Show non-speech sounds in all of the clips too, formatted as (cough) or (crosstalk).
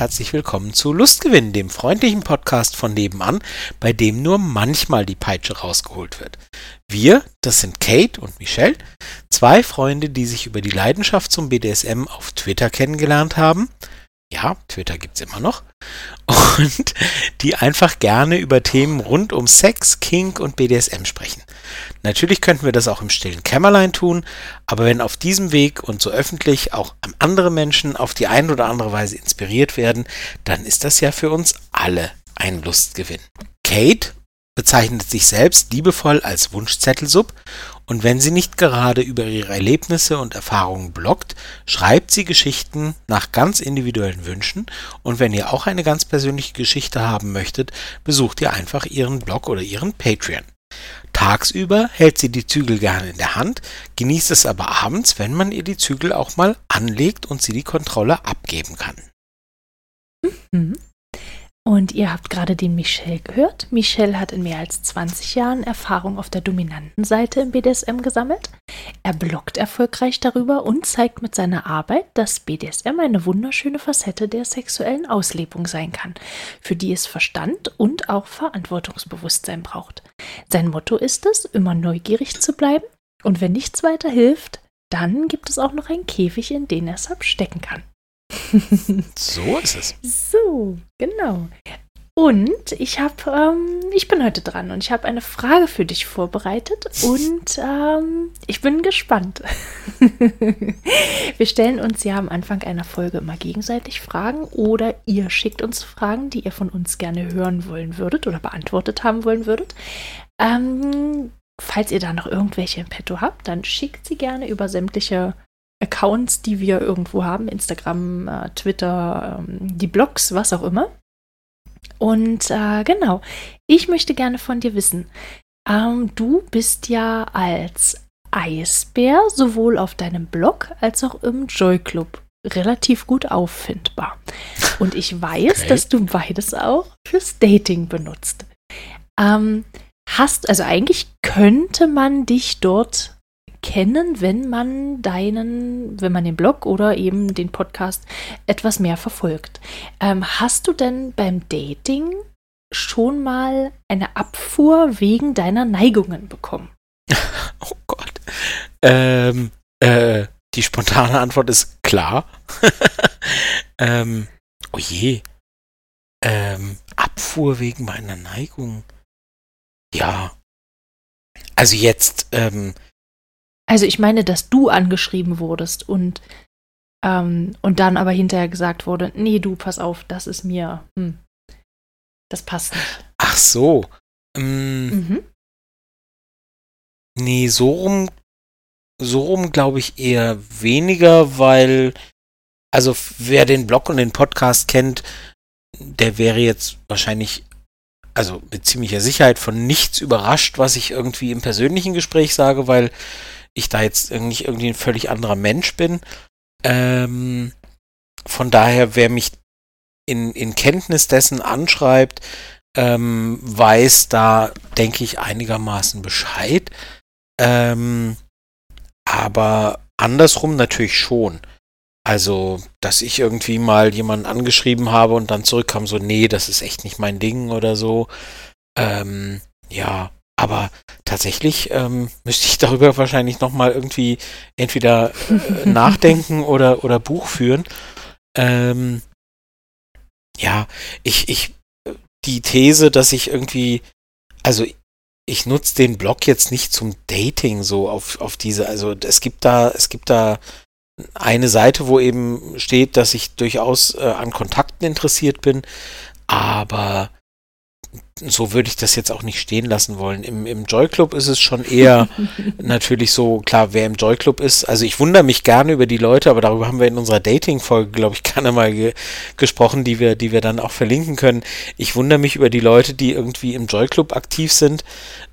Herzlich willkommen zu Lustgewinn, dem freundlichen Podcast von nebenan, bei dem nur manchmal die Peitsche rausgeholt wird. Wir, das sind Kate und Michelle, zwei Freunde, die sich über die Leidenschaft zum BDSM auf Twitter kennengelernt haben ja, Twitter gibt's immer noch, und die einfach gerne über Themen rund um Sex, Kink und BDSM sprechen. Natürlich könnten wir das auch im stillen Kämmerlein tun, aber wenn auf diesem Weg und so öffentlich auch andere Menschen auf die eine oder andere Weise inspiriert werden, dann ist das ja für uns alle ein Lustgewinn. Kate bezeichnet sich selbst liebevoll als Wunschzettelsub und wenn sie nicht gerade über ihre Erlebnisse und Erfahrungen bloggt, schreibt sie Geschichten nach ganz individuellen Wünschen und wenn ihr auch eine ganz persönliche Geschichte haben möchtet, besucht ihr einfach ihren Blog oder ihren Patreon. Tagsüber hält sie die Zügel gerne in der Hand, genießt es aber abends, wenn man ihr die Zügel auch mal anlegt und sie die Kontrolle abgeben kann. Mhm. Und ihr habt gerade den Michel gehört. Michel hat in mehr als 20 Jahren Erfahrung auf der dominanten Seite im BDSM gesammelt. Er bloggt erfolgreich darüber und zeigt mit seiner Arbeit, dass BDSM eine wunderschöne Facette der sexuellen Auslebung sein kann, für die es Verstand und auch Verantwortungsbewusstsein braucht. Sein Motto ist es, immer neugierig zu bleiben und wenn nichts weiter hilft, dann gibt es auch noch einen Käfig, in den er es abstecken kann. So ist es. So, genau. Und ich habe, ähm, ich bin heute dran und ich habe eine Frage für dich vorbereitet und ähm, ich bin gespannt. (laughs) Wir stellen uns ja am Anfang einer Folge immer gegenseitig Fragen oder ihr schickt uns Fragen, die ihr von uns gerne hören wollen würdet oder beantwortet haben wollen würdet. Ähm, falls ihr da noch irgendwelche im Petto habt, dann schickt sie gerne über sämtliche Accounts, die wir irgendwo haben, Instagram, äh, Twitter, ähm, die Blogs, was auch immer. Und äh, genau, ich möchte gerne von dir wissen, ähm, du bist ja als Eisbär sowohl auf deinem Blog als auch im Joy Club relativ gut auffindbar. Und ich weiß, okay. dass du beides auch fürs Dating benutzt. Ähm, hast, also eigentlich könnte man dich dort kennen, wenn man deinen, wenn man den Blog oder eben den Podcast etwas mehr verfolgt. Ähm, hast du denn beim Dating schon mal eine Abfuhr wegen deiner Neigungen bekommen? (laughs) oh Gott. Ähm, äh, die spontane Antwort ist klar. (laughs) ähm, oh je. Ähm, Abfuhr wegen meiner Neigung. Ja. Also jetzt, ähm, also ich meine, dass du angeschrieben wurdest und, ähm, und dann aber hinterher gesagt wurde, nee, du, pass auf, das ist mir, hm, das passt nicht. Ach so. Ähm, mhm. Nee, so rum, so rum glaube ich eher weniger, weil, also wer den Blog und den Podcast kennt, der wäre jetzt wahrscheinlich, also mit ziemlicher Sicherheit von nichts überrascht, was ich irgendwie im persönlichen Gespräch sage, weil ich da jetzt nicht irgendwie ein völlig anderer Mensch bin. Ähm, von daher, wer mich in, in Kenntnis dessen anschreibt, ähm, weiß da, denke ich, einigermaßen Bescheid. Ähm, aber andersrum natürlich schon. Also, dass ich irgendwie mal jemanden angeschrieben habe und dann zurückkam, so, nee, das ist echt nicht mein Ding oder so. Ähm, ja, aber tatsächlich ähm, müsste ich darüber (laughs) wahrscheinlich nochmal irgendwie entweder äh, nachdenken (laughs) oder, oder Buch führen. Ähm, ja, ich, ich, die These, dass ich irgendwie, also ich nutze den Blog jetzt nicht zum Dating so auf, auf diese, also es gibt da, es gibt da eine Seite, wo eben steht, dass ich durchaus äh, an Kontakten interessiert bin, aber so würde ich das jetzt auch nicht stehen lassen wollen. Im, im Joy Club ist es schon eher (laughs) natürlich so, klar, wer im Joy Club ist. Also ich wundere mich gerne über die Leute, aber darüber haben wir in unserer Dating-Folge, glaube ich, (laughs) gerne mal ge gesprochen, die wir, die wir dann auch verlinken können. Ich wundere mich über die Leute, die irgendwie im Joy Club aktiv sind.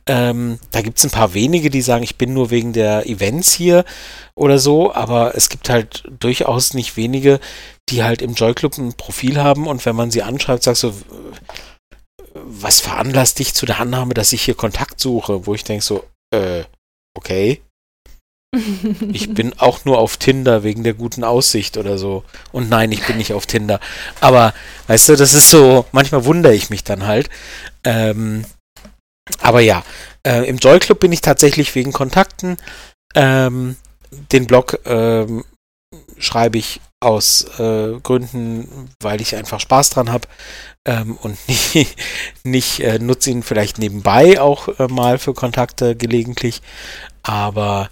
Ähm, da gibt es ein paar wenige, die sagen, ich bin nur wegen der Events hier oder so, aber es gibt halt durchaus nicht wenige, die halt im Joy Club ein Profil haben und wenn man sie anschreibt, sagst du, so, was veranlasst dich zu der Annahme, dass ich hier Kontakt suche? Wo ich denke so, äh, okay. Ich (laughs) bin auch nur auf Tinder wegen der guten Aussicht oder so. Und nein, ich bin nicht auf Tinder. Aber, weißt du, das ist so, manchmal wundere ich mich dann halt. Ähm, aber ja, äh, im Joy Club bin ich tatsächlich wegen Kontakten. Ähm, den Blog ähm, schreibe ich aus äh, Gründen, weil ich einfach Spaß dran habe ähm, und (laughs) nicht, nicht äh, nutze ihn vielleicht nebenbei auch äh, mal für Kontakte gelegentlich. Aber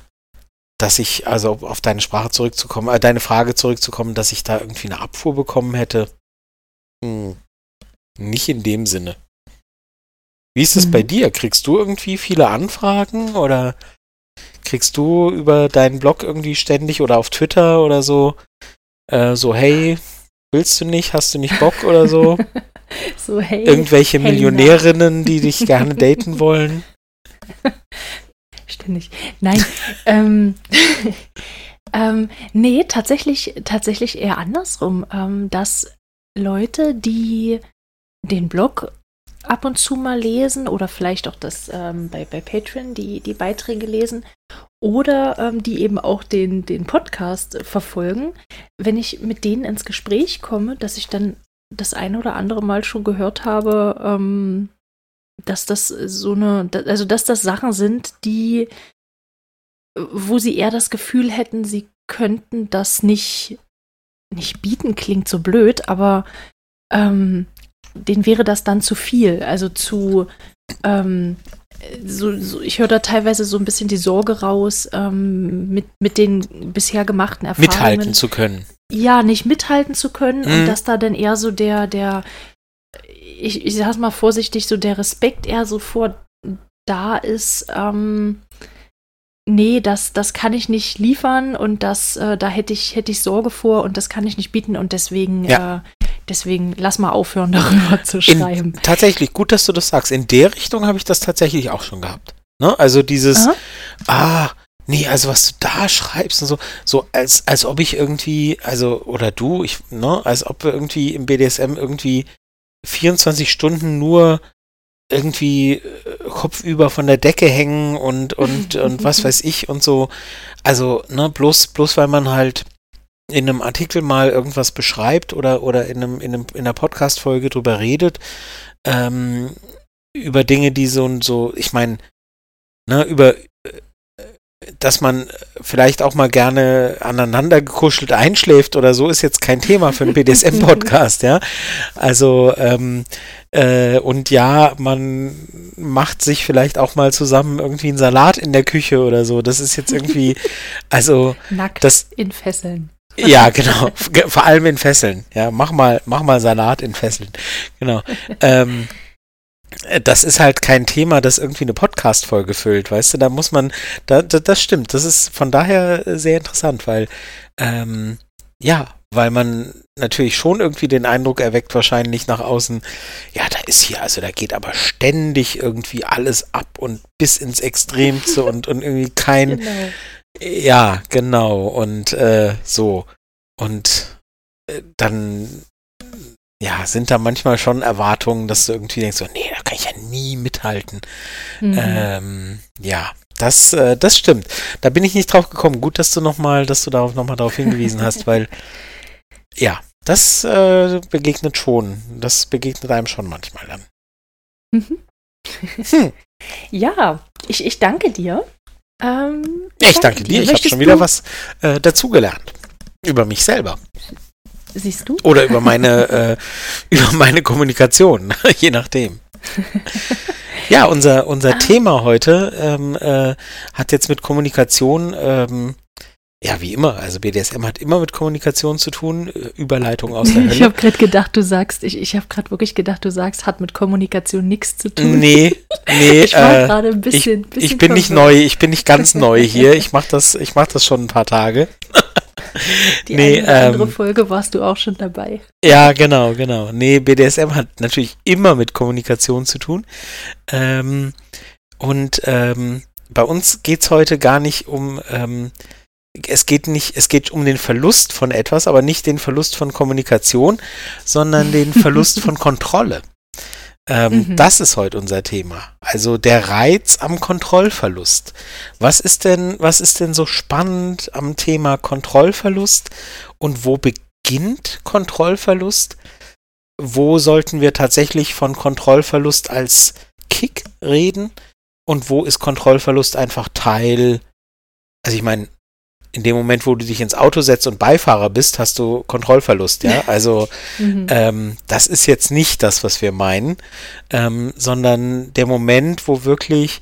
dass ich, also auf deine Sprache zurückzukommen, äh, deine Frage zurückzukommen, dass ich da irgendwie eine Abfuhr bekommen hätte. Hm, nicht in dem Sinne. Wie ist es mhm. bei dir? Kriegst du irgendwie viele Anfragen oder kriegst du über deinen Blog irgendwie ständig oder auf Twitter oder so äh, so hey, willst du nicht, hast du nicht Bock oder so? (laughs) so hey. Irgendwelche hey, Millionärinnen, die dich (laughs) gerne daten wollen? Ständig. Nein. (laughs) ähm, ähm, nee, tatsächlich, tatsächlich eher andersrum, ähm, dass Leute, die den Blog ab und zu mal lesen oder vielleicht auch das ähm, bei, bei Patreon die, die Beiträge lesen oder ähm, die eben auch den, den Podcast verfolgen, wenn ich mit denen ins Gespräch komme, dass ich dann das eine oder andere Mal schon gehört habe, ähm, dass das so eine, also dass das Sachen sind, die, wo sie eher das Gefühl hätten, sie könnten das nicht, nicht bieten, klingt so blöd, aber ähm, denen wäre das dann zu viel. Also zu, ähm, so, so, ich höre da teilweise so ein bisschen die Sorge raus, ähm, mit, mit den bisher gemachten Erfahrungen. Mithalten zu können. Ja, nicht mithalten zu können mhm. und dass da dann eher so der, der, ich, ich sag's mal vorsichtig, so der Respekt eher so vor da ist, ähm, nee, das, das kann ich nicht liefern und das, äh, da hätte ich, hätte ich Sorge vor und das kann ich nicht bieten und deswegen, ja. äh, deswegen lass mal aufhören, (laughs) darüber zu schreiben. In, tatsächlich, gut, dass du das sagst. In der Richtung habe ich das tatsächlich auch schon gehabt. Ne? Also dieses, Aha. ah, nee, also was du da schreibst und so, so als, als ob ich irgendwie, also, oder du, ich, ne, als ob wir irgendwie im BDSM irgendwie 24 Stunden nur irgendwie äh, kopfüber von der Decke hängen und, und, und (laughs) was weiß ich und so. Also, ne, bloß, bloß weil man halt in einem Artikel mal irgendwas beschreibt oder, oder in, einem, in, einem, in einer Podcast-Folge drüber redet, ähm, über Dinge, die so und so, ich meine, ne, über, dass man vielleicht auch mal gerne aneinander gekuschelt einschläft oder so, ist jetzt kein Thema für einen (laughs) BDSM-Podcast, ja. Also, ähm, äh, und ja, man macht sich vielleicht auch mal zusammen irgendwie einen Salat in der Küche oder so. Das ist jetzt irgendwie, also. Nackt das, in Fesseln. Ja, (laughs) genau. Vor allem in Fesseln. Ja, mach mal, mach mal Salat in Fesseln. Genau. ähm, äh, das ist halt kein Thema, das irgendwie eine Podcast-Folge füllt, weißt du? Da muss man, da, da, das stimmt. Das ist von daher sehr interessant, weil, ähm, ja, weil man natürlich schon irgendwie den Eindruck erweckt, wahrscheinlich nach außen, ja, da ist hier, also da geht aber ständig irgendwie alles ab und bis ins Extremste und, und irgendwie kein, genau. Ja, genau, und äh, so. Und äh, dann ja, sind da manchmal schon Erwartungen, dass du irgendwie denkst, so, nee, da kann ich ja nie mithalten. Mhm. Ähm, ja, das, äh, das stimmt. Da bin ich nicht drauf gekommen. Gut, dass du nochmal, dass du darauf nochmal darauf hingewiesen hast, (laughs) weil ja, das äh, begegnet schon. Das begegnet einem schon manchmal dann. Mhm. Hm. (laughs) Ja, ich, ich danke dir. Ähm, ich, ich danke, dir. Ich habe schon wieder was äh, dazugelernt. Über mich selber. Siehst du? Oder über meine, äh, über meine Kommunikation, (laughs) je nachdem. (laughs) ja, unser, unser ah. Thema heute ähm, äh, hat jetzt mit Kommunikation, ähm, ja, wie immer, also BDSM hat immer mit Kommunikation zu tun, äh, Überleitung aus der (laughs) Hölle. Ich habe gerade gedacht, du sagst, ich, ich habe gerade wirklich gedacht, du sagst, hat mit Kommunikation nichts zu tun. Nee, (laughs) nee. ich war äh, gerade ein bisschen, ich, bisschen ich bin nicht neu, ich bin nicht ganz neu hier. Ich mache das, ich mach das schon ein paar Tage. Die nee, eine ähm, andere Folge warst du auch schon dabei. Ja, genau, genau. Nee, BDSM hat natürlich immer mit Kommunikation zu tun. Ähm, und ähm, bei uns geht es heute gar nicht um, ähm, es geht nicht, es geht um den Verlust von etwas, aber nicht den Verlust von Kommunikation, sondern den (laughs) Verlust von Kontrolle. Ähm, mhm. Das ist heute unser Thema. Also der Reiz am Kontrollverlust. Was ist denn, was ist denn so spannend am Thema Kontrollverlust und wo beginnt Kontrollverlust? Wo sollten wir tatsächlich von Kontrollverlust als Kick reden? Und wo ist Kontrollverlust einfach Teil? Also ich meine, in dem Moment, wo du dich ins Auto setzt und Beifahrer bist, hast du Kontrollverlust, ja. (laughs) Also mhm. ähm, das ist jetzt nicht das, was wir meinen, ähm, sondern der Moment, wo wirklich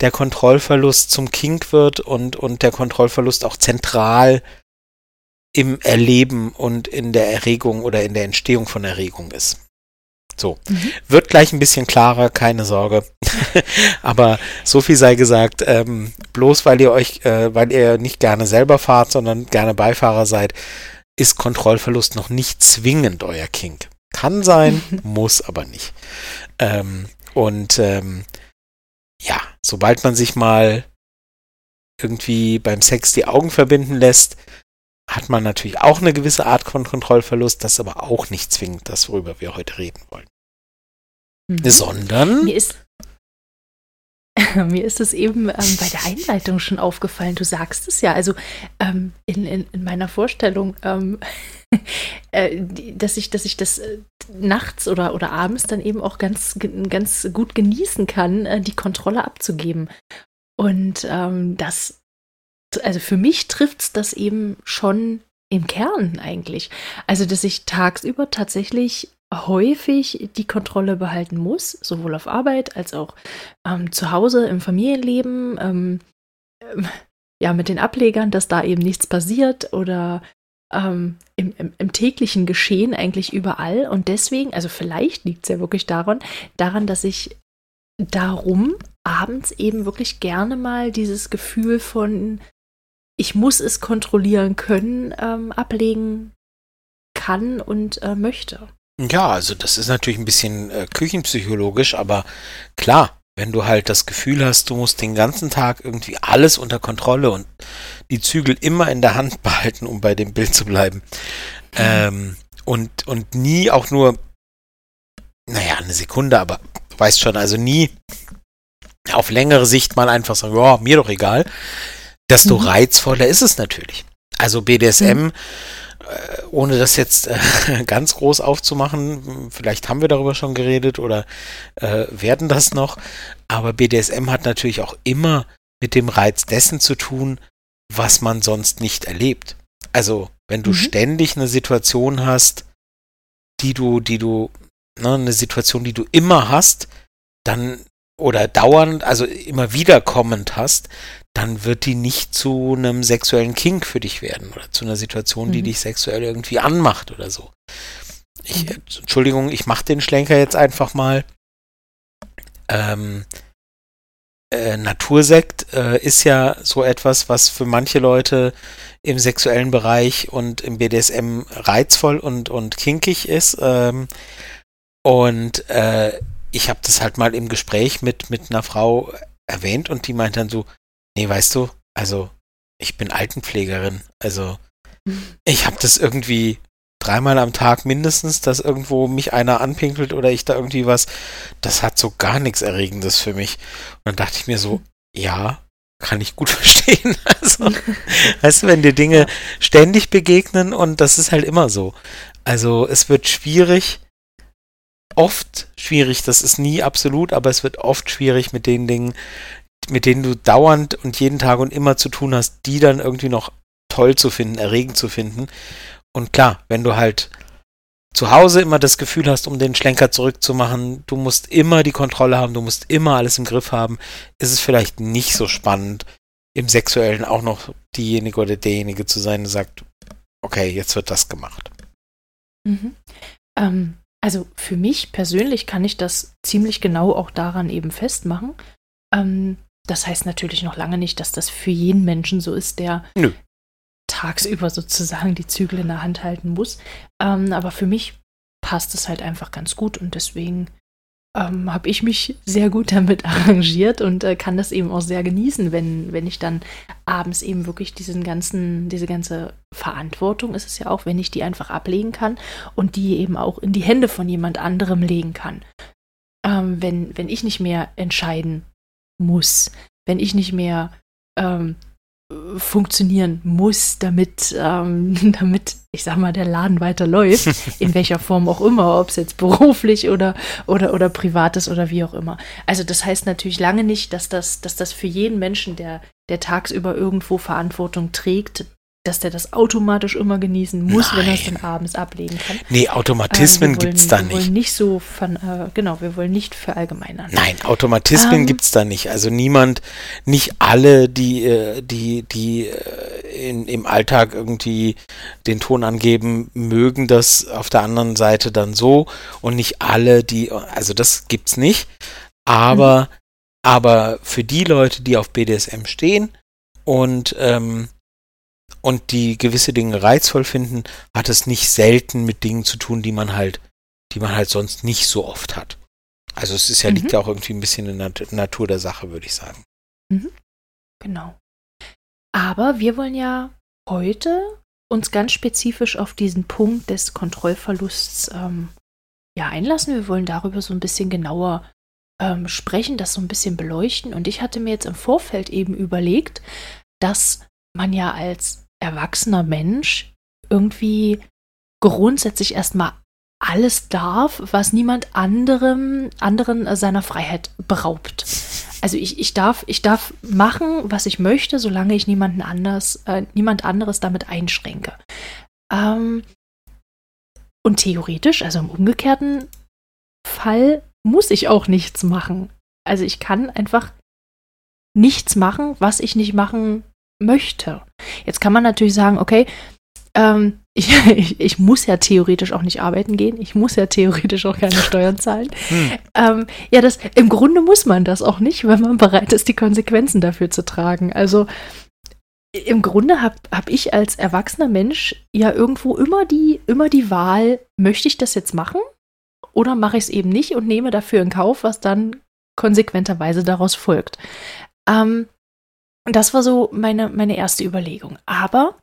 der Kontrollverlust zum Kink wird und, und der Kontrollverlust auch zentral im Erleben und in der Erregung oder in der Entstehung von Erregung ist. So. Mhm. Wird gleich ein bisschen klarer, keine Sorge. (laughs) Aber so viel sei gesagt, ähm, bloß weil ihr euch, äh, weil ihr nicht gerne selber fahrt, sondern gerne Beifahrer seid, ist Kontrollverlust noch nicht zwingend euer Kink. Kann sein, (laughs) muss aber nicht. Ähm, und ähm, ja, sobald man sich mal irgendwie beim Sex die Augen verbinden lässt, hat man natürlich auch eine gewisse Art von Kontrollverlust, das ist aber auch nicht zwingend das, worüber wir heute reden wollen. Mhm. Sondern. Mir ist, (laughs) mir ist es eben ähm, bei der Einleitung schon aufgefallen. Du sagst es ja, also ähm, in, in, in, meiner Vorstellung, ähm, (laughs) äh, dass, ich, dass ich das äh, nachts oder, oder abends dann eben auch ganz, ganz gut genießen kann, äh, die Kontrolle abzugeben. Und ähm, das also für mich trifft es das eben schon im Kern eigentlich. Also, dass ich tagsüber tatsächlich häufig die Kontrolle behalten muss, sowohl auf Arbeit als auch ähm, zu Hause im Familienleben, ähm, ähm, ja, mit den Ablegern, dass da eben nichts passiert oder ähm, im, im, im, täglichen Geschehen eigentlich überall. Und deswegen, also vielleicht liegt es ja wirklich daran, daran, dass ich darum abends eben wirklich gerne mal dieses Gefühl von ich muss es kontrollieren können, ähm, ablegen kann und äh, möchte. Ja, also das ist natürlich ein bisschen äh, küchenpsychologisch, aber klar, wenn du halt das Gefühl hast, du musst den ganzen Tag irgendwie alles unter Kontrolle und die Zügel immer in der Hand (laughs) behalten, um bei dem Bild zu bleiben. Ähm, und, und nie auch nur, naja, eine Sekunde, aber du weißt schon, also nie auf längere Sicht mal einfach sagen, ja, mir doch egal desto mhm. reizvoller ist es natürlich. Also BDSM, mhm. äh, ohne das jetzt äh, (laughs) ganz groß aufzumachen, vielleicht haben wir darüber schon geredet oder äh, werden das noch, aber BDSM hat natürlich auch immer mit dem Reiz dessen zu tun, was man sonst nicht erlebt. Also, wenn du mhm. ständig eine Situation hast, die du, die du, ne, eine Situation, die du immer hast, dann oder dauernd, also immer wiederkommend hast, dann wird die nicht zu einem sexuellen Kink für dich werden oder zu einer Situation, die mhm. dich sexuell irgendwie anmacht oder so. Ich, mhm. Entschuldigung, ich mache den Schlenker jetzt einfach mal. Ähm, äh, Natursekt äh, ist ja so etwas, was für manche Leute im sexuellen Bereich und im BDSM reizvoll und, und kinkig ist. Ähm, und äh, ich habe das halt mal im Gespräch mit, mit einer Frau erwähnt und die meint dann so, nee, weißt du, also ich bin Altenpflegerin, also (laughs) ich habe das irgendwie dreimal am Tag mindestens, dass irgendwo mich einer anpinkelt oder ich da irgendwie was, das hat so gar nichts Erregendes für mich. Und dann dachte ich mir so, ja, kann ich gut (laughs) verstehen. Also, (laughs) weißt du, wenn dir Dinge ständig begegnen und das ist halt immer so. Also es wird schwierig, oft schwierig, das ist nie absolut, aber es wird oft schwierig mit den Dingen, mit denen du dauernd und jeden Tag und immer zu tun hast, die dann irgendwie noch toll zu finden, erregend zu finden. Und klar, wenn du halt zu Hause immer das Gefühl hast, um den Schlenker zurückzumachen, du musst immer die Kontrolle haben, du musst immer alles im Griff haben, ist es vielleicht nicht so spannend, im Sexuellen auch noch diejenige oder derjenige zu sein, der sagt, okay, jetzt wird das gemacht. Mhm. Ähm, also für mich persönlich kann ich das ziemlich genau auch daran eben festmachen. Ähm, das heißt natürlich noch lange nicht, dass das für jeden Menschen so ist, der Nö. tagsüber sozusagen die Zügel in der Hand halten muss. Ähm, aber für mich passt es halt einfach ganz gut und deswegen ähm, habe ich mich sehr gut damit (laughs) arrangiert und äh, kann das eben auch sehr genießen, wenn, wenn ich dann abends eben wirklich diesen ganzen, diese ganze Verantwortung ist es ja auch, wenn ich die einfach ablegen kann und die eben auch in die Hände von jemand anderem legen kann. ähm, wenn, wenn ich nicht mehr entscheiden muss, wenn ich nicht mehr ähm, funktionieren muss, damit, ähm, (laughs) damit, ich sag mal, der Laden weiterläuft, (laughs) in welcher Form auch immer, ob es jetzt beruflich oder, oder, oder privat ist oder wie auch immer. Also das heißt natürlich lange nicht, dass das, dass das für jeden Menschen, der, der tagsüber irgendwo Verantwortung trägt, dass der das automatisch immer genießen muss, Nein. wenn er es dann abends ablegen kann. Nee, Automatismen äh, es da nicht. Wir wollen nicht so von, äh, genau, wir wollen nicht verallgemeinern. Nein, Automatismen ähm, es da nicht. Also niemand, nicht alle, die, äh, die, die äh, in, im Alltag irgendwie den Ton angeben, mögen das auf der anderen Seite dann so und nicht alle, die, also das gibt's nicht. Aber, mhm. aber für die Leute, die auf BDSM stehen und ähm, und die gewisse Dinge reizvoll finden, hat es nicht selten mit Dingen zu tun, die man halt, die man halt sonst nicht so oft hat. Also es ist ja, mhm. liegt ja auch irgendwie ein bisschen in der Natur der Sache, würde ich sagen. Mhm. Genau. Aber wir wollen ja heute uns ganz spezifisch auf diesen Punkt des Kontrollverlusts ähm, ja, einlassen. Wir wollen darüber so ein bisschen genauer ähm, sprechen, das so ein bisschen beleuchten. Und ich hatte mir jetzt im Vorfeld eben überlegt, dass man ja als erwachsener Mensch irgendwie grundsätzlich erstmal alles darf, was niemand anderem, anderen äh, seiner Freiheit beraubt. Also ich, ich, darf, ich darf machen, was ich möchte, solange ich niemanden anders, äh, niemand anderes damit einschränke. Ähm, und theoretisch, also im umgekehrten Fall, muss ich auch nichts machen. Also ich kann einfach nichts machen, was ich nicht machen möchte. Jetzt kann man natürlich sagen, okay, ähm, ich, (laughs) ich, ich, muss ja theoretisch auch nicht arbeiten gehen. Ich muss ja theoretisch auch keine Steuern zahlen. (laughs) Hm. Ähm, ja, das, im Grunde muss man das auch nicht, wenn man bereit ist, die Konsequenzen dafür zu tragen. Also im Grunde habe hab ich als erwachsener Mensch ja irgendwo immer die, immer die Wahl, möchte ich das jetzt machen oder mache ich es eben nicht und nehme dafür in Kauf, was dann konsequenterweise daraus folgt. Ähm, und das war so meine, meine erste Überlegung. Aber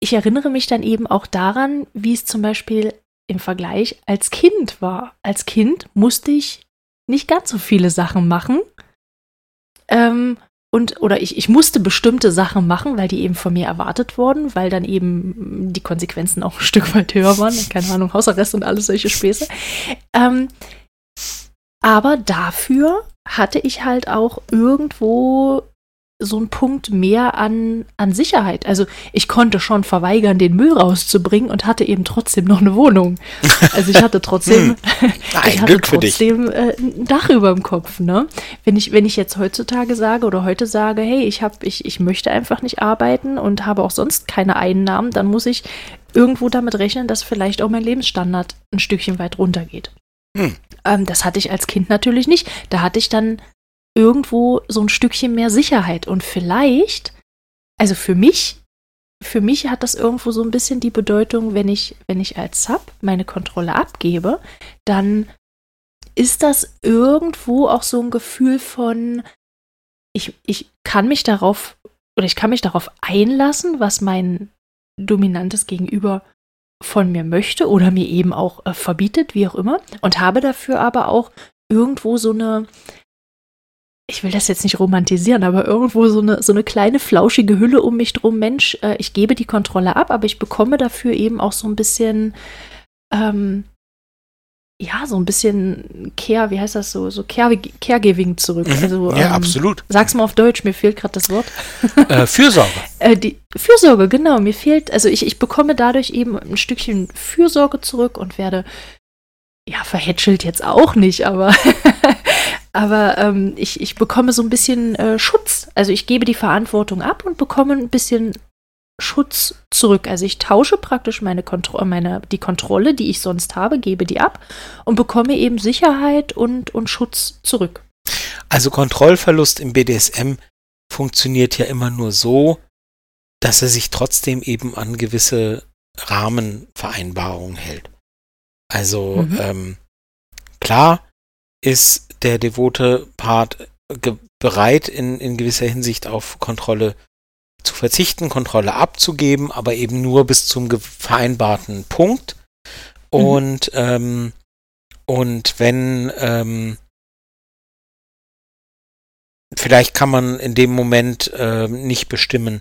ich erinnere mich dann eben auch daran, wie es zum Beispiel im Vergleich als Kind war. Als Kind musste ich nicht ganz so viele Sachen machen. Ähm, und, oder ich, ich musste bestimmte Sachen machen, weil die eben von mir erwartet wurden, weil dann eben die Konsequenzen auch ein Stück weit höher waren. (laughs) Keine Ahnung, Hausarrest und alles solche Späße. Ähm, aber dafür hatte ich halt auch irgendwo so ein Punkt mehr an, an Sicherheit. Also ich konnte schon verweigern, den Müll rauszubringen und hatte eben trotzdem noch eine Wohnung. (laughs) Also ich hatte trotzdem, hm. (laughs) ich hatte trotzdem äh, ein Dach über dem Kopf. Ne? Wenn ich wenn ich jetzt heutzutage sage oder heute sage, hey, ich habe ich ich möchte einfach nicht arbeiten und habe auch sonst keine Einnahmen, dann muss ich irgendwo damit rechnen, dass vielleicht auch mein Lebensstandard ein Stückchen weit runtergeht. Hm. Ähm, das hatte ich als Kind natürlich nicht. Da hatte ich dann irgendwo so ein Stückchen mehr Sicherheit. Und vielleicht, also für mich, für mich hat das irgendwo so ein bisschen die Bedeutung, wenn ich, wenn ich als Sub meine Kontrolle abgebe, dann ist das irgendwo auch so ein Gefühl von, ich, ich kann mich darauf oder ich kann mich darauf einlassen, was mein dominantes Gegenüber von mir möchte oder mir eben auch äh, verbietet, wie auch immer, und habe dafür aber auch irgendwo so eine, ich will das jetzt nicht romantisieren, aber irgendwo so eine, so eine kleine flauschige Hülle um mich drum. Mensch, äh, ich gebe die Kontrolle ab, aber ich bekomme dafür eben auch so ein bisschen, ähm, ja, so ein bisschen Care, wie heißt das so, so Care, Caregiving zurück. Mhm. Also, ja, ähm, absolut. Sag's mal auf Deutsch, mir fehlt gerade das Wort. Äh, Fürsorge. (laughs) äh, die Fürsorge, genau. Mir fehlt, also ich, ich bekomme dadurch eben ein Stückchen Fürsorge zurück und werde, ja, verhätschelt jetzt auch nicht, aber (laughs) aber ähm, ich, ich bekomme so ein bisschen äh, Schutz. Also ich gebe die Verantwortung ab und bekomme ein bisschen Schutz zurück. Also ich tausche praktisch meine Kontrolle, meine, die Kontrolle, die ich sonst habe, gebe die ab und bekomme eben Sicherheit und, und Schutz zurück. Also Kontrollverlust im BDSM funktioniert ja immer nur so, dass er sich trotzdem eben an gewisse Rahmenvereinbarungen hält. Also mhm. ähm, klar ist der devote Part bereit, in, in gewisser Hinsicht auf Kontrolle zu verzichten, Kontrolle abzugeben, aber eben nur bis zum vereinbarten Punkt. Mhm. Und, mhm. ähm, Und wenn, ähm, vielleicht kann man in dem Moment äh, nicht bestimmen,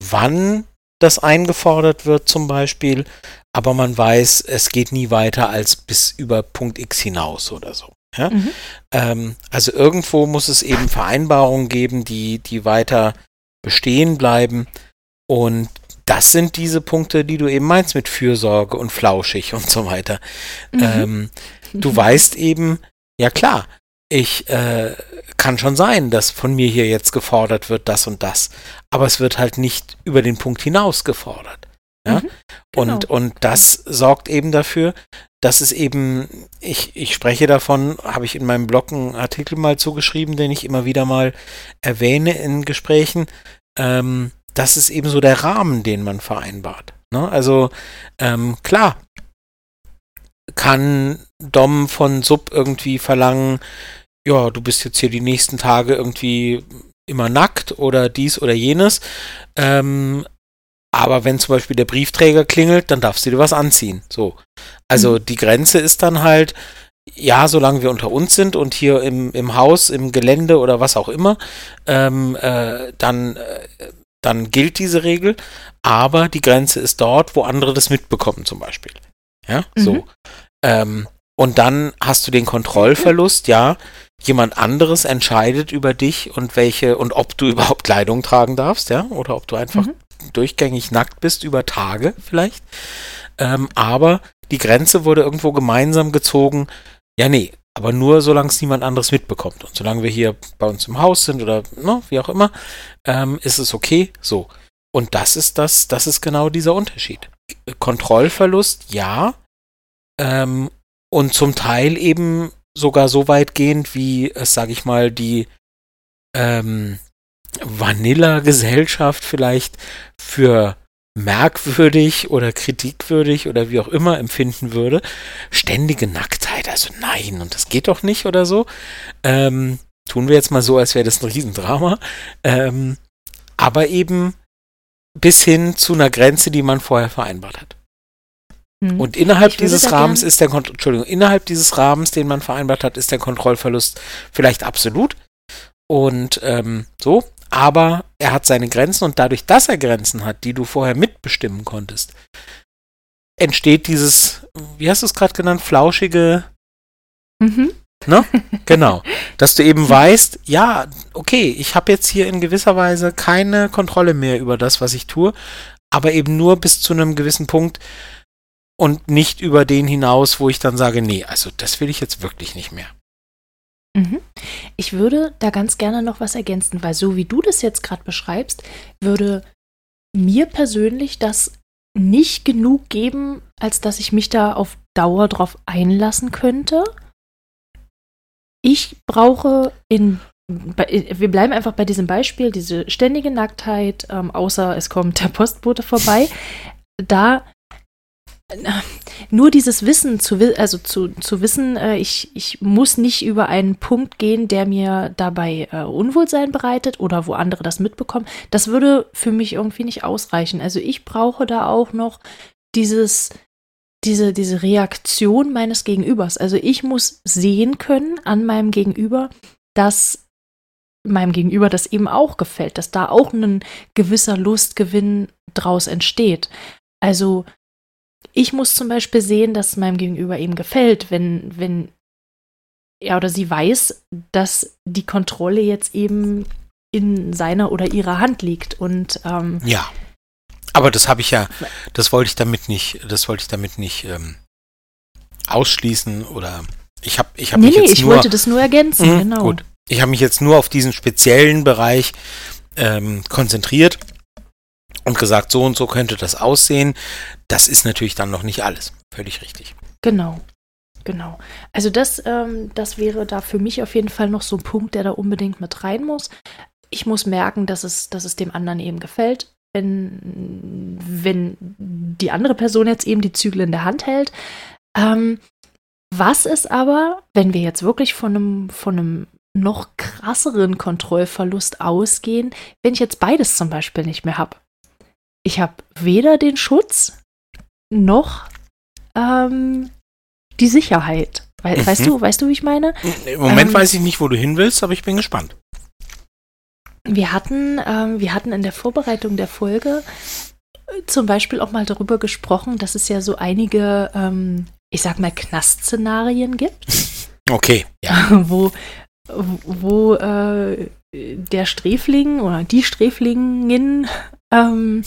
wann das eingefordert wird zum Beispiel, aber man weiß, es geht nie weiter als bis über Punkt X hinaus oder so. Ja? Mhm. Ähm, also irgendwo muss es eben Vereinbarungen geben, die, die weiter bestehen bleiben. Und das sind diese Punkte, die du eben meinst mit Fürsorge und flauschig und so weiter. Mhm. Ähm, du mhm. weißt eben, ja klar, ich äh, kann schon sein, dass von mir hier jetzt gefordert wird, das und das. Aber es wird halt nicht über den Punkt hinaus gefordert. Ja? Mhm, genau. und, und das sorgt eben dafür, dass es eben, ich, ich spreche davon, habe ich in meinem Blog einen Artikel mal zugeschrieben, den ich immer wieder mal erwähne in Gesprächen, ähm, das ist eben so der Rahmen, den man vereinbart. Ne? Also ähm, klar, kann Dom von Sub irgendwie verlangen, ja, du bist jetzt hier die nächsten Tage irgendwie immer nackt oder dies oder jenes. Ähm, aber wenn zum Beispiel der Briefträger klingelt, dann darfst du dir was anziehen. So. Also mhm. die Grenze ist dann halt, ja, solange wir unter uns sind und hier im, im Haus, im Gelände oder was auch immer, ähm, äh, dann, äh, dann gilt diese Regel. Aber die Grenze ist dort, wo andere das mitbekommen, zum Beispiel. Ja, mhm. so. Ähm, und dann hast du den Kontrollverlust, ja. Jemand anderes entscheidet über dich und welche und ob du (laughs) überhaupt Kleidung tragen darfst, ja, oder ob du einfach mhm. Durchgängig nackt bist über Tage vielleicht. Ähm, aber die Grenze wurde irgendwo gemeinsam gezogen. Ja, nee, aber nur solange es niemand anderes mitbekommt. Und solange wir hier bei uns im Haus sind oder ne, wie auch immer, ähm, ist es okay. So. Und das ist das, das ist genau dieser Unterschied. Kontrollverlust, ja, ähm, und zum Teil eben sogar so weitgehend, wie es, sage ich mal, die ähm, Vanilla-Gesellschaft vielleicht für merkwürdig oder kritikwürdig oder wie auch immer empfinden würde. Ständige Nacktheit, also nein, und das geht doch nicht oder so. Ähm, tun wir jetzt mal so, als wäre das ein Riesendrama. Ähm, aber eben bis hin zu einer Grenze, die man vorher vereinbart hat. Hm. Und innerhalb dieses Rahmens ist der Kont Entschuldigung, innerhalb dieses Rahmens, den man vereinbart hat, ist der Kontrollverlust vielleicht absolut. Und ähm, so, aber er hat seine Grenzen und dadurch, dass er Grenzen hat, die du vorher mitbestimmen konntest, entsteht dieses, wie hast du es gerade genannt, flauschige. Mhm. Ne? Genau. (laughs) Dass du eben weißt, ja, okay, ich habe jetzt hier in gewisser Weise keine Kontrolle mehr über das, was ich tue, aber eben nur bis zu einem gewissen Punkt, und nicht über den hinaus, wo ich dann sage, nee, also das will ich jetzt wirklich nicht mehr. Mhm. Ich würde da ganz gerne noch was ergänzen, weil so wie du das jetzt gerade beschreibst, würde mir persönlich das nicht genug geben, als dass ich mich da auf Dauer drauf einlassen könnte. Ich brauche in wir bleiben einfach bei diesem Beispiel, diese ständige Nacktheit, ähm, außer es kommt der Postbote vorbei. Da nur dieses Wissen zu, also zu, zu wissen, äh, ich, ich muss nicht über einen Punkt gehen, der mir dabei äh, Unwohlsein bereitet oder wo andere das mitbekommen, das würde für mich irgendwie nicht ausreichen. Also ich brauche da auch noch dieses, diese, diese Reaktion meines Gegenübers. Also ich muss sehen können an meinem Gegenüber, dass meinem Gegenüber das eben auch gefällt, dass da auch ein gewisser Lustgewinn draus entsteht. Also ich muss zum Beispiel sehen, dass meinem Gegenüber eben gefällt, wenn, wenn er oder sie weiß, dass die Kontrolle jetzt eben in seiner oder ihrer Hand liegt. Und ähm, ja. Aber das habe ich ja, das wollte ich damit nicht, das wollte ich damit nicht ähm, ausschließen oder ich habe ich habe nee, mich jetzt ich nur, wollte das nur ergänzen, mh, genau. Gut. Ich habe mich jetzt nur auf diesen speziellen Bereich ähm, konzentriert und gesagt, so und so könnte das aussehen. Das ist natürlich dann noch nicht alles. Völlig richtig. Genau. Genau. Also das, ähm, das wäre da für mich auf jeden Fall noch so ein Punkt, der da unbedingt mit rein muss. Ich muss merken, dass es, dass es dem anderen eben gefällt. Wenn, wenn die andere Person jetzt eben die Zügel in der Hand hält. Ähm, was ist aber, wenn wir jetzt wirklich von einem, von einem noch krasseren Kontrollverlust ausgehen, wenn ich jetzt beides zum Beispiel nicht mehr habe? Ich habe weder den Schutz noch ähm, die Sicherheit. We mhm. Weißt du, weißt du, wie ich meine? Im Moment ähm, weiß ich nicht, wo du hin willst, aber ich bin gespannt. Wir hatten, ähm, wir hatten in der Vorbereitung der Folge äh, zum Beispiel auch mal darüber gesprochen, dass es ja so einige, ähm, ich sag mal, Knastszenarien gibt. (laughs) Okay, ja. (laughs) wo, wo äh, der Sträfling oder die Sträflingin ähm,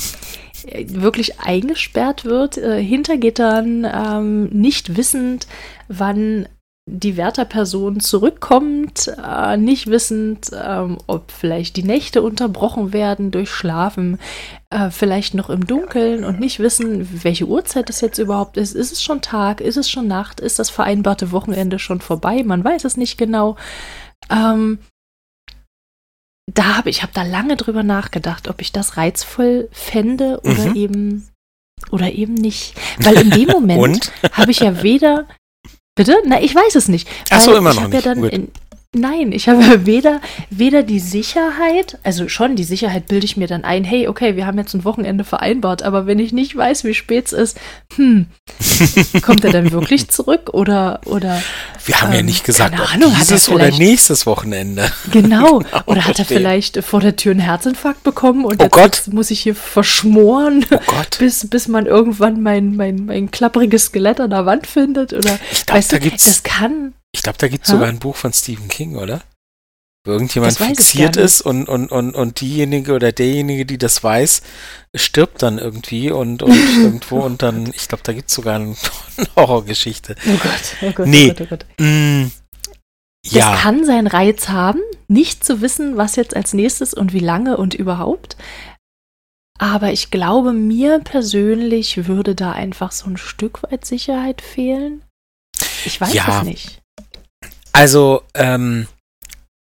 wirklich eingesperrt wird, äh, hinter Gittern, ähm, nicht wissend, wann die Wärterperson zurückkommt, äh, nicht wissend, ähm, ob vielleicht die Nächte unterbrochen werden durch Schlafen, äh, vielleicht noch im Dunkeln und nicht wissen, welche Uhrzeit es jetzt überhaupt ist. Ist es schon Tag? Ist es schon Nacht? Ist das vereinbarte Wochenende schon vorbei? Man weiß es nicht genau. Ähm, da habe ich habe da lange drüber nachgedacht, ob ich das reizvoll fände oder mhm. eben oder eben nicht, weil in dem (laughs) Moment habe ich ja weder bitte, na ich weiß es nicht. Ach so immer noch nicht. Ja in, Nein, ich habe (laughs) weder, weder die Sicherheit, also schon die Sicherheit bilde ich mir dann ein, hey, okay, wir haben jetzt ein Wochenende vereinbart, aber wenn ich nicht weiß, wie spät es ist, hm, (laughs) kommt er dann wirklich zurück oder, oder. Wir haben ähm, ja nicht gesagt, ob Ahnung, dieses oder nächstes Wochenende. (laughs) Genau. genau oder hat er vielleicht vor der Tür einen Herzinfarkt bekommen und oh jetzt Gott. muss ich hier verschmoren, oh Gott. bis, bis man irgendwann mein, mein, mein klappriges Skelett an der Wand findet oder, ich glaub, weißt da du, gibt's, das kann, ich glaube, da gibt es sogar ein Buch von Stephen King, oder? Wo irgendjemand fixiert ist und, und, und, und diejenige oder derjenige, die das weiß, stirbt dann irgendwie und, und (laughs) irgendwo und dann, ich glaube, da gibt es sogar eine (laughs) Horrorgeschichte. Oh Gott, oh Gott, nee. oh Gott, oh Gott. Mm, ja. Das kann seinen Reiz haben, nicht zu wissen, was jetzt als nächstes und wie lange und überhaupt. Aber ich glaube, mir persönlich würde da einfach so ein Stück weit Sicherheit fehlen. Ich weiß ja. es nicht. Also, ähm,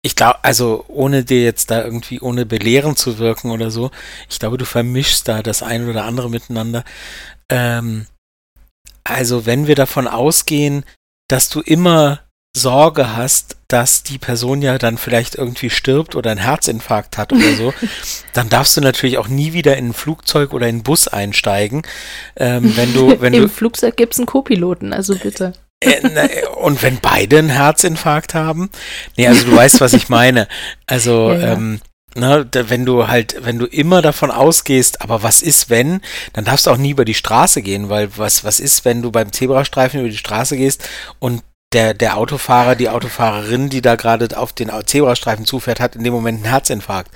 ich glaube, also ohne dir jetzt da irgendwie, ohne belehren zu wirken oder so, ich glaube, du vermischst da das eine oder andere miteinander. Ähm, also wenn wir davon ausgehen, dass du immer Sorge hast, dass die Person ja dann vielleicht irgendwie stirbt oder einen Herzinfarkt hat oder so, (laughs) dann darfst du natürlich auch nie wieder in ein Flugzeug oder in einen Bus einsteigen. Ähm, wenn du, wenn Im du, Flugzeug gibt es einen Co-Piloten, also bitte. Äh, und wenn beide einen Herzinfarkt haben? Nee, also du weißt, was ich meine. Also, (laughs) ja, ja. ähm, Ne, wenn du halt, wenn du immer davon ausgehst, aber was ist, wenn, dann darfst du auch nie über die Straße gehen, weil was, was ist, wenn du beim Zebrastreifen über die Straße gehst und der, der Autofahrer, die Autofahrerin, die da gerade auf den Zebrastreifen zufährt, hat in dem Moment einen Herzinfarkt.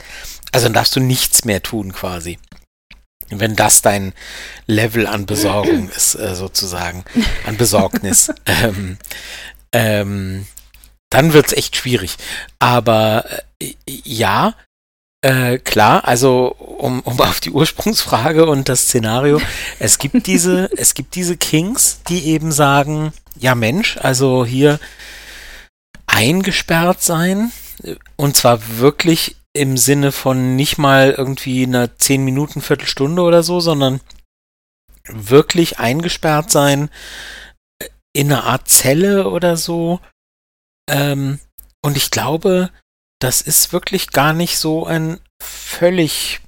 Also dann darfst du nichts mehr tun quasi wenn das dein Level an Besorgung (clears throat) ist, äh, sozusagen, an Besorgnis, (laughs) ähm, ähm, dann wird's echt schwierig. Aber äh, ja, äh, klar, also um, um auf die Ursprungsfrage und das Szenario, es gibt diese, (laughs) es gibt diese Kings, die eben sagen, ja Mensch, also hier eingesperrt sein, und zwar wirklich im Sinne von nicht mal irgendwie einer 10 Minuten, Viertelstunde oder so, sondern wirklich eingesperrt sein äh, in einer Art Zelle oder so. Ähm, und ich glaube, das ist wirklich gar nicht so ein völlig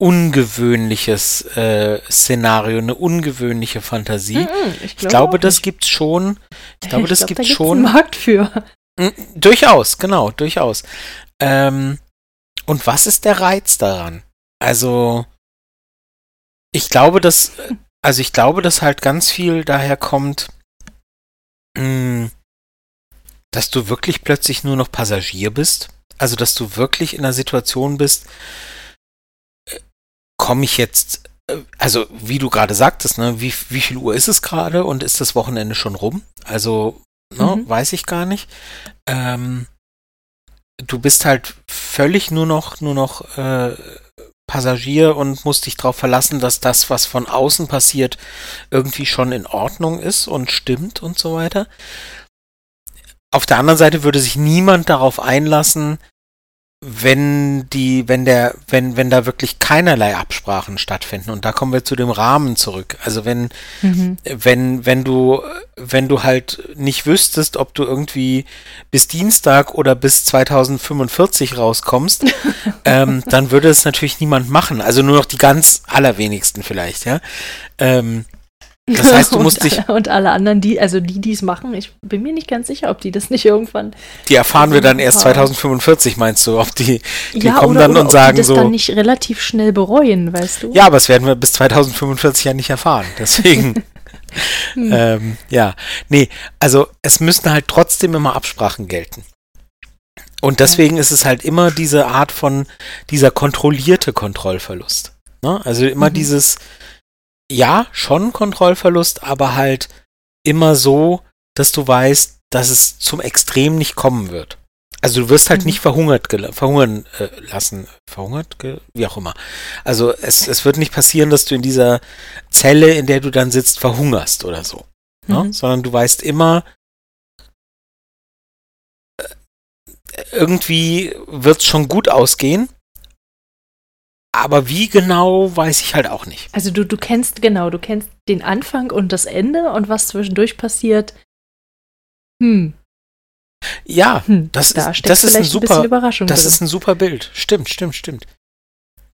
ungewöhnliches äh, Szenario, eine ungewöhnliche Fantasie. Mm -mm, ich, glaube, ich glaube das gibt's schon. Ich (laughs) glaube, das ich glaub, gibt's da schon. Markt für. Mm, durchaus, genau, durchaus. Ähm, und was ist der Reiz daran? Also, ich glaube, dass, also ich glaube, dass halt ganz viel daher kommt, mh, hm, dass du wirklich plötzlich nur noch Passagier bist. Also, dass du wirklich in einer Situation bist, äh, komme ich jetzt, äh, also wie du gerade sagtest, ne, wie, wie viel Uhr ist es gerade und ist das Wochenende schon rum? Also, ne, mhm. weiß ich gar nicht. Ähm, du bist halt völlig nur noch, nur noch äh, Passagier und musst dich darauf verlassen, dass das, was von außen passiert, irgendwie schon in Ordnung ist und stimmt und so weiter. Auf der anderen Seite würde sich niemand darauf einlassen, wenn die, wenn der, wenn, wenn da wirklich keinerlei Absprachen stattfinden. Und da kommen wir zu dem Rahmen zurück. Also wenn, mhm. wenn, wenn du, wenn du halt nicht wüsstest, ob du irgendwie bis Dienstag oder bis 2045 rauskommst, (laughs) ähm, dann würde es natürlich niemand machen. Also nur noch die ganz allerwenigsten vielleicht, ja. Ähm, Das heißt, du (laughs) musst und, dich. Und alle anderen, die, also die, die es machen, ich bin mir nicht ganz sicher, ob die das nicht irgendwann. Die erfahren wir dann erst 2045, meinst du? Ob die, die ja, kommen oder, dann oder und sagen die das so. dann nicht relativ schnell bereuen, weißt du? Ja, aber das werden wir bis 2045 ja nicht erfahren. Deswegen. Hm. (laughs) (laughs) ähm, ja. Nee, also es müssen halt trotzdem immer Absprachen gelten. Und deswegen ist es halt immer diese Art von, dieser kontrollierte Kontrollverlust. Ne? Also immer Mhm. dieses, ja, schon Kontrollverlust, aber halt immer so, dass du weißt, dass es zum Extrem nicht kommen wird. Also du wirst halt Mhm. nicht verhungert verhungern äh, lassen. Verhungert? Ge wie auch immer. Also es, es wird nicht passieren, dass du in dieser Zelle, in der du dann sitzt, verhungerst oder so. Ne? Mhm. Sondern du weißt immer, äh, irgendwie wird es schon gut ausgehen. Aber wie genau, weiß ich halt auch nicht. Also du, du kennst, genau, du kennst den Anfang und das Ende und was zwischendurch passiert. Hm, Ja, hm. Das da ist- das ist ein super- Überraschung das drin. ist ein super Bild. Stimmt, stimmt, stimmt.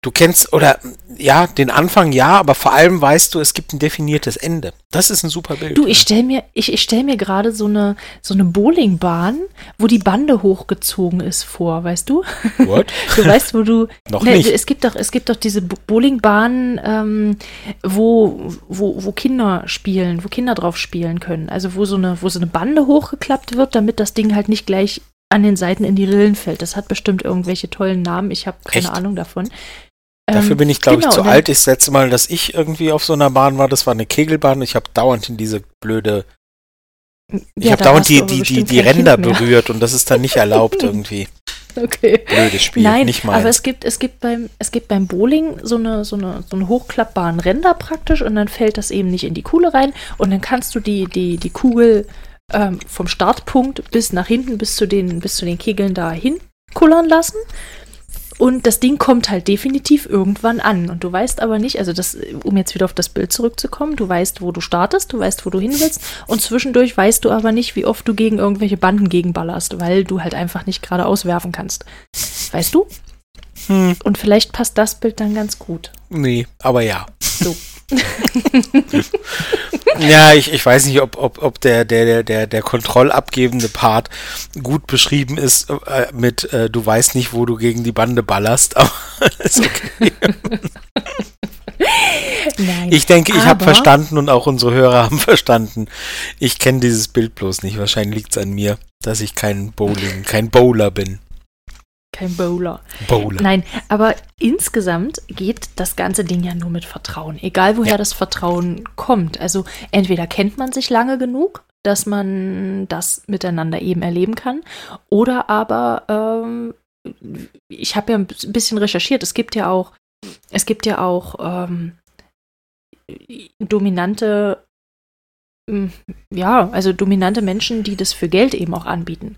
Du kennst, oder ja, den Anfang ja, aber vor allem weißt du, es gibt ein definiertes Ende. Das ist ein super Bild. Du, ich stell mir, ich, ich stell mir gerade so eine, so eine Bowlingbahn, wo die Bande hochgezogen ist vor, weißt du? What? (laughs) Du weißt, wo du. (laughs) Noch Ne, nicht. Es gibt doch, es gibt doch diese Bo- Bowlingbahnen, ähm, wo, wo, wo Kinder spielen, wo Kinder drauf spielen können. Also wo so eine, wo so eine Bande hochgeklappt wird, damit das Ding halt nicht gleich an den Seiten in die Rillen fällt. Das hat bestimmt irgendwelche tollen Namen. Ich habe keine Echt? Ahnung davon. Dafür Ähm, bin ich, glaube genau, ich, zu dann- alt. Das letzte Mal, dass ich irgendwie auf so einer Bahn war, das war eine Kegelbahn. Ich habe dauernd in diese blöde, ich Ja, habe da dauernd die, aber die, die, die Ränder berührt und das ist dann nicht erlaubt (laughs) irgendwie. Okay. Blödes Spiel, Nein, nicht aber meins. es gibt, es gibt beim, es gibt beim Bowling so eine, so eine, so eine hochklappbaren Ränder praktisch und dann fällt das eben nicht in die Kuhle rein und dann kannst du die, die, die Kugel ähm, vom Startpunkt bis nach hinten, bis zu den, bis zu den Kegeln da hinkullern lassen. Und das Ding kommt halt definitiv irgendwann an. Und du weißt aber nicht, also das, um jetzt wieder auf das Bild zurückzukommen, du weißt, wo du startest, du weißt, wo du hin willst. Und zwischendurch weißt du aber nicht, wie oft du gegen irgendwelche Banden gegenballerst, weil du halt einfach nicht geradeaus werfen kannst. Weißt du? Hm, Und vielleicht passt das Bild dann ganz gut. nee, aber ja. So. (laughs) Ja, ich, ich weiß nicht, ob, ob, ob der, der, der, der, kontrollabgebende Part gut beschrieben ist äh, mit äh, du weißt nicht, wo du gegen die Bande ballerst, (laughs) aber ist okay. Nein. Ich denke, ich habe verstanden und auch unsere Hörer haben verstanden. Ich kenne dieses Bild bloß nicht. Wahrscheinlich liegt es an mir, dass ich kein Bowling, kein Bowler bin. Kein Bowler. Bowler. Nein, aber insgesamt geht das ganze Ding ja nur mit Vertrauen. Egal woher Ja. das Vertrauen kommt. Also entweder kennt man sich lange genug, dass man das miteinander eben erleben kann, oder aber ähm, ich habe ja ein bisschen recherchiert. Es gibt ja auch, es gibt ja auch ähm, dominante, mm, ja, also dominante Menschen, die das für Geld eben auch anbieten,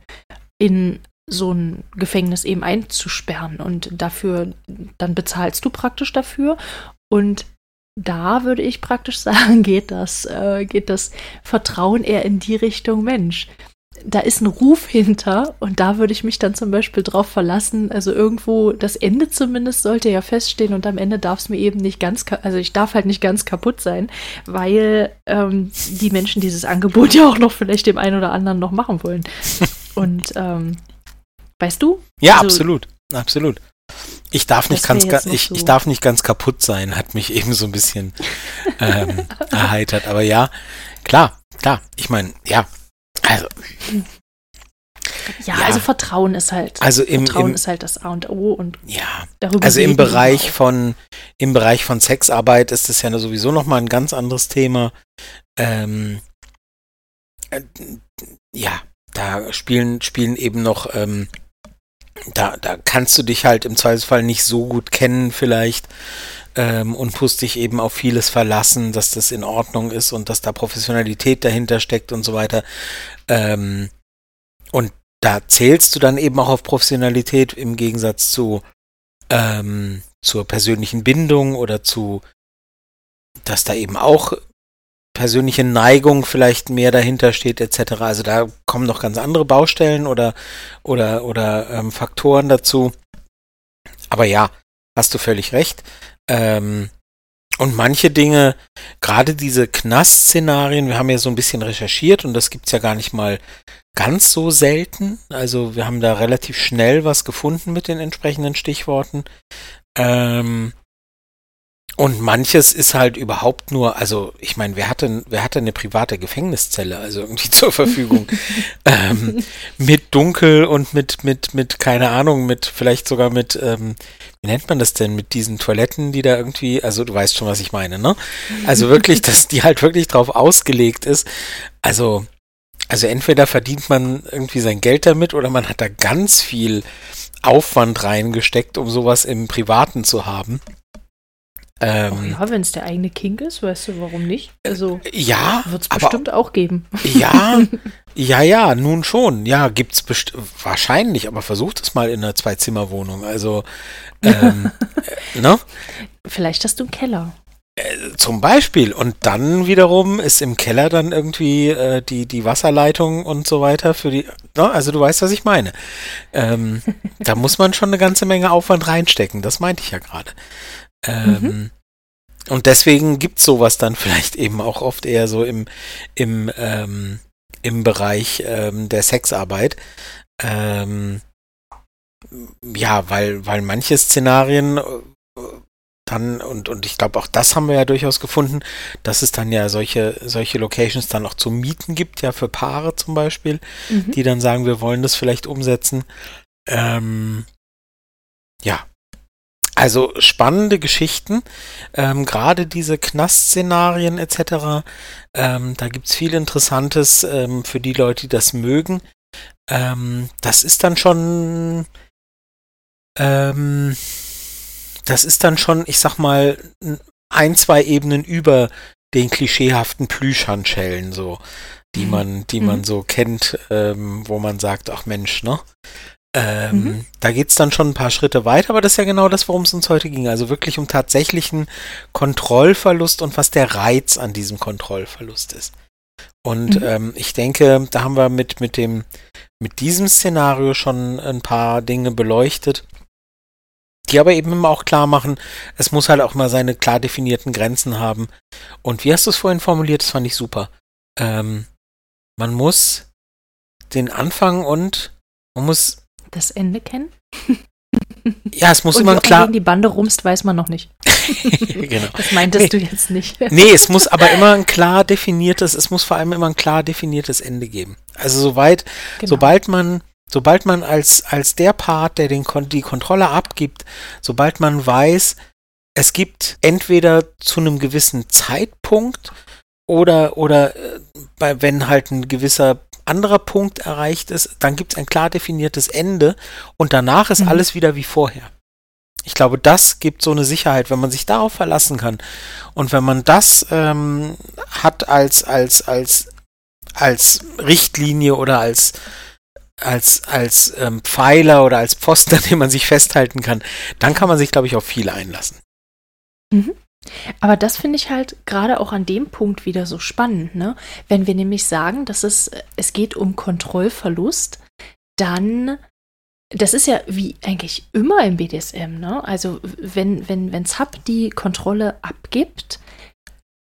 in so ein Gefängnis eben einzusperren und dafür, dann bezahlst du praktisch dafür und da würde ich praktisch (laughs) sagen, geht das, äh, geht das Vertrauen eher in die Richtung Mensch. Da ist ein Ruf hinter und da würde ich mich dann zum Beispiel drauf verlassen. Also irgendwo das Ende zumindest sollte ja feststehen und am Ende darf es mir eben nicht ganz, also ich darf halt nicht ganz kaputt sein, weil ähm, die Menschen dieses Angebot ja auch noch vielleicht dem einen oder anderen noch machen wollen. (laughs) Und ähm, weißt du? Ja, Also- absolut. Absolut. Ich darf nicht ganz, ich, so. ich darf nicht ganz kaputt sein, hat mich eben so ein bisschen ähm, (laughs) erheitert. Aber ja, klar, klar. Ich meine, ja. Also, Ja, Ja. also Vertrauen ist halt, also im, Vertrauen im ist halt das A und O und ja, also im Bereich von, im Bereich von Sexarbeit ist das ja sowieso nochmal ein ganz anderes Thema. Ähm, äh, ja, da spielen, spielen eben noch, ähm, da, da kannst du dich halt im Zweifelsfall nicht so gut kennen vielleicht ähm, und musst dich eben auf vieles verlassen, dass das in Ordnung ist und dass da Professionalität dahinter steckt und so weiter. Ähm, und da zählst du dann eben auch auf Professionalität im Gegensatz zu ähm, zur persönlichen Bindung oder zu, dass da eben auch persönliche Neigung vielleicht mehr dahinter steht etc. Also da kommen noch ganz andere Baustellen oder oder oder ähm, Faktoren dazu. Aber ja, hast du völlig recht. Ähm, und manche Dinge, gerade diese Knast-Szenarien, wir haben ja so ein bisschen recherchiert und das gibt's ja gar nicht mal ganz so selten. Also wir haben da relativ schnell was gefunden mit den entsprechenden Stichworten. Ähm, und manches ist halt überhaupt nur, also ich meine, wer hatte, wer hatte eine private Gefängniszelle, also irgendwie (laughs) zur Verfügung, (laughs) ähm, mit dunkel und mit, mit, mit, keine Ahnung, mit, vielleicht sogar mit, ähm, wie nennt man das denn, mit diesen Toiletten, die da irgendwie, also du weißt schon, was ich meine, ne? Also wirklich, dass die halt wirklich drauf ausgelegt ist. Also, also entweder verdient man irgendwie sein Geld damit oder man hat da ganz viel Aufwand reingesteckt, um sowas im Privaten zu haben. Ähm, oh ja, wenn es der eigene King ist, weißt du, warum nicht? Also ja, wird es bestimmt auch geben. Ja, (laughs) ja, ja, nun schon. Ja, gibt's bestimmt wahrscheinlich, aber versucht es mal in einer Zwei-Zimmer-Wohnung. Also, ähm, äh, (laughs) ne? Vielleicht hast du einen Keller. Äh, zum Beispiel. Und dann wiederum ist im Keller dann irgendwie äh, die, die Wasserleitung und so weiter für die. Ne? Also du weißt, was ich meine. Ähm, (laughs) da muss man schon eine ganze Menge Aufwand reinstecken. Das meinte ich ja gerade. Ähm, mhm. Und deswegen gibt es sowas dann (laughs) vielleicht eben auch oft eher so im, im, ähm, im Bereich ähm, der Sexarbeit. Ähm, ja, weil, weil manche Szenarien äh, dann, und, und ich glaube auch das haben wir ja durchaus gefunden, dass es dann ja solche, solche Locations dann auch zu mieten gibt, ja für Paare zum Beispiel, mhm. die dann sagen, wir wollen das vielleicht umsetzen. Ähm, ja, also spannende Geschichten, ähm, gerade diese Knast-Szenarien etc. Ähm, da gibt's viel Interessantes ähm, für die Leute, die das mögen. Ähm, das ist dann schon, ähm, das ist dann schon, ich sag mal, ein, zwei Ebenen über den klischeehaften Plüschhandschellen, so, die mhm. man, die mhm. man so kennt, ähm, wo man sagt, ach Mensch, ne? Ähm, mhm. Da geht's dann schon ein paar Schritte weiter, aber das ist ja genau das, worum es uns heute ging. Also wirklich um tatsächlichen Kontrollverlust und was der Reiz an diesem Kontrollverlust ist. Und mhm. ähm, ich denke, da haben wir mit, mit, dem, mit diesem Szenario schon ein paar Dinge beleuchtet, die aber eben immer auch klar machen, es muss halt auch mal seine klar definierten Grenzen haben. Und wie hast du es vorhin formuliert? Das fand ich super. Ähm, man muss den Anfang und man muss das Ende kennen. (laughs) Ja, es muss und immer klar. Wenn die Bande rumst, weiß man noch nicht. (laughs) genau. Das meintest nee. du jetzt nicht. nee, es muss aber immer ein klar definiertes, es muss vor allem immer ein klar definiertes Ende geben. Also soweit, genau. sobald man, sobald man als, als der Part, der den, die Kontrolle abgibt, sobald man weiß, es gibt entweder zu einem gewissen Zeitpunkt oder, oder äh, bei, wenn halt ein gewisser anderer Punkt erreicht ist, dann gibt es ein klar definiertes Ende und danach ist mhm. alles wieder wie vorher. Ich glaube, das gibt so eine Sicherheit, wenn man sich darauf verlassen kann. Und wenn man das ähm, hat als, als, als, als Richtlinie oder als, als, als ähm, Pfeiler oder als Pfosten, (laughs) an dem man sich festhalten kann, dann kann man sich, glaube ich, auf viel einlassen. Mhm. Aber das finde ich halt gerade auch an dem Punkt wieder so spannend, ne? Wenn wir nämlich sagen, dass es, es geht um Kontrollverlust, dann, das ist ja wie eigentlich immer im BDSM, ne? Also wenn, wenn, wenn Zap die Kontrolle abgibt,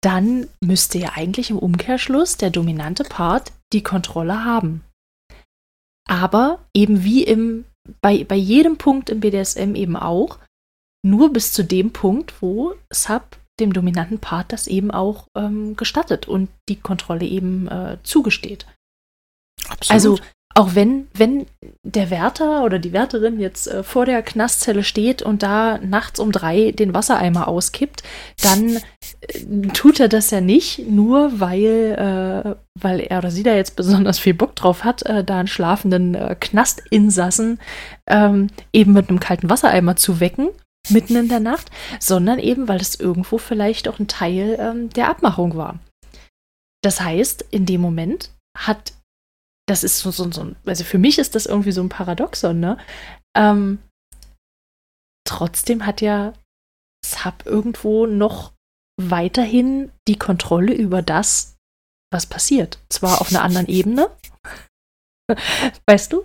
dann müsste ja eigentlich im Umkehrschluss der dominante Part die Kontrolle haben. Aber eben wie im, bei, bei jedem Punkt im BDSM eben auch, nur bis zu dem Punkt, wo Sub dem dominanten Part das eben auch ähm, gestattet und die Kontrolle eben äh, zugesteht. Absolut. Also auch wenn, wenn der Wärter oder die Wärterin jetzt äh, vor der Knastzelle steht und da nachts um drei den Wassereimer auskippt, dann äh, tut er das ja nicht, nur weil, äh, weil er oder sie da jetzt besonders viel Bock drauf hat, äh, da einen schlafenden äh, Knastinsassen ähm, eben mit einem kalten Wassereimer zu wecken mitten in der Nacht, sondern eben, weil es irgendwo vielleicht auch ein Teil ähm, der Abmachung war. Das heißt, in dem Moment hat, das ist so, so, so also für mich ist das irgendwie so ein Paradoxon, ne? Ähm, trotzdem hat ja Sub irgendwo noch weiterhin die Kontrolle über das, was passiert. Zwar auf einer anderen Ebene, (laughs) weißt du?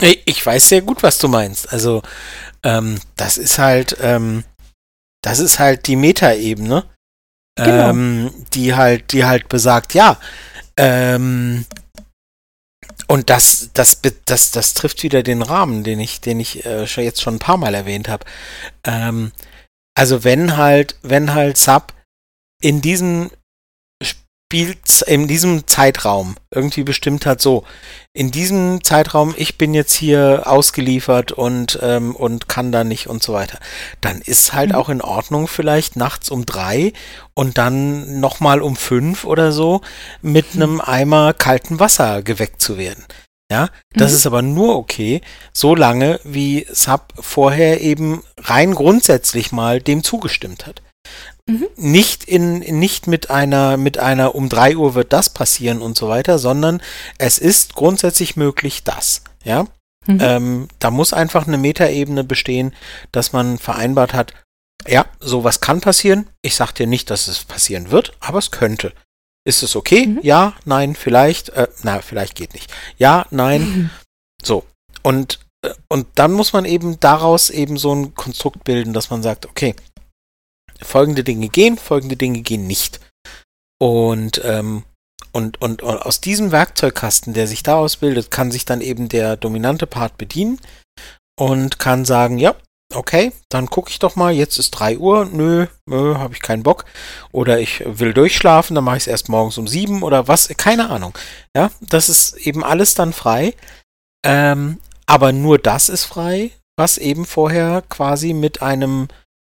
Ich weiß sehr gut, was du meinst. Also, ähm, das ist halt, ähm, das ist halt die Metaebene, Genau. ähm, die halt, die halt besagt, ja, ähm, und das, das, das, das trifft wieder den Rahmen, den ich, den ich äh, schon jetzt schon ein paar Mal erwähnt habe. Ähm, also wenn halt, wenn halt Sub in diesem Spiel, in diesem Zeitraum irgendwie bestimmt hat, so, in diesem Zeitraum, ich bin jetzt hier ausgeliefert und, ähm, und kann da nicht und so weiter, dann ist halt Mhm. auch in Ordnung, vielleicht nachts um drei und dann nochmal um fünf oder so mit Mhm. einem Eimer kalten Wasser geweckt zu werden. Ja, das Mhm. ist aber nur okay, solange wie Sub vorher eben rein grundsätzlich mal dem zugestimmt hat. Mhm. Nicht in, nicht mit einer, mit einer um drei Uhr wird das passieren und so weiter, sondern es ist grundsätzlich möglich, das. Ja, Mhm. ähm, da muss einfach eine Metaebene bestehen, dass man vereinbart hat, ja, sowas kann passieren. Ich sag dir nicht, dass es passieren wird, aber es könnte. Ist es okay? Mhm. Ja, nein, vielleicht. Äh, na, vielleicht geht nicht. Ja, nein, Mhm. so. Und, äh, und dann muss man eben daraus eben so ein Konstrukt bilden, dass man sagt, okay, folgende Dinge gehen, folgende Dinge gehen nicht. Und, ähm, und, und, und aus diesem Werkzeugkasten, der sich daraus bildet, kann sich dann eben der dominante Part bedienen und kann sagen, ja, okay, dann gucke ich doch mal, jetzt ist 3 Uhr, nö, nö, habe ich keinen Bock. Oder ich will durchschlafen, dann mache ich es erst morgens um 7 oder was, keine Ahnung. Ja, das ist eben alles dann frei. Ähm, aber nur das ist frei, was eben vorher quasi mit einem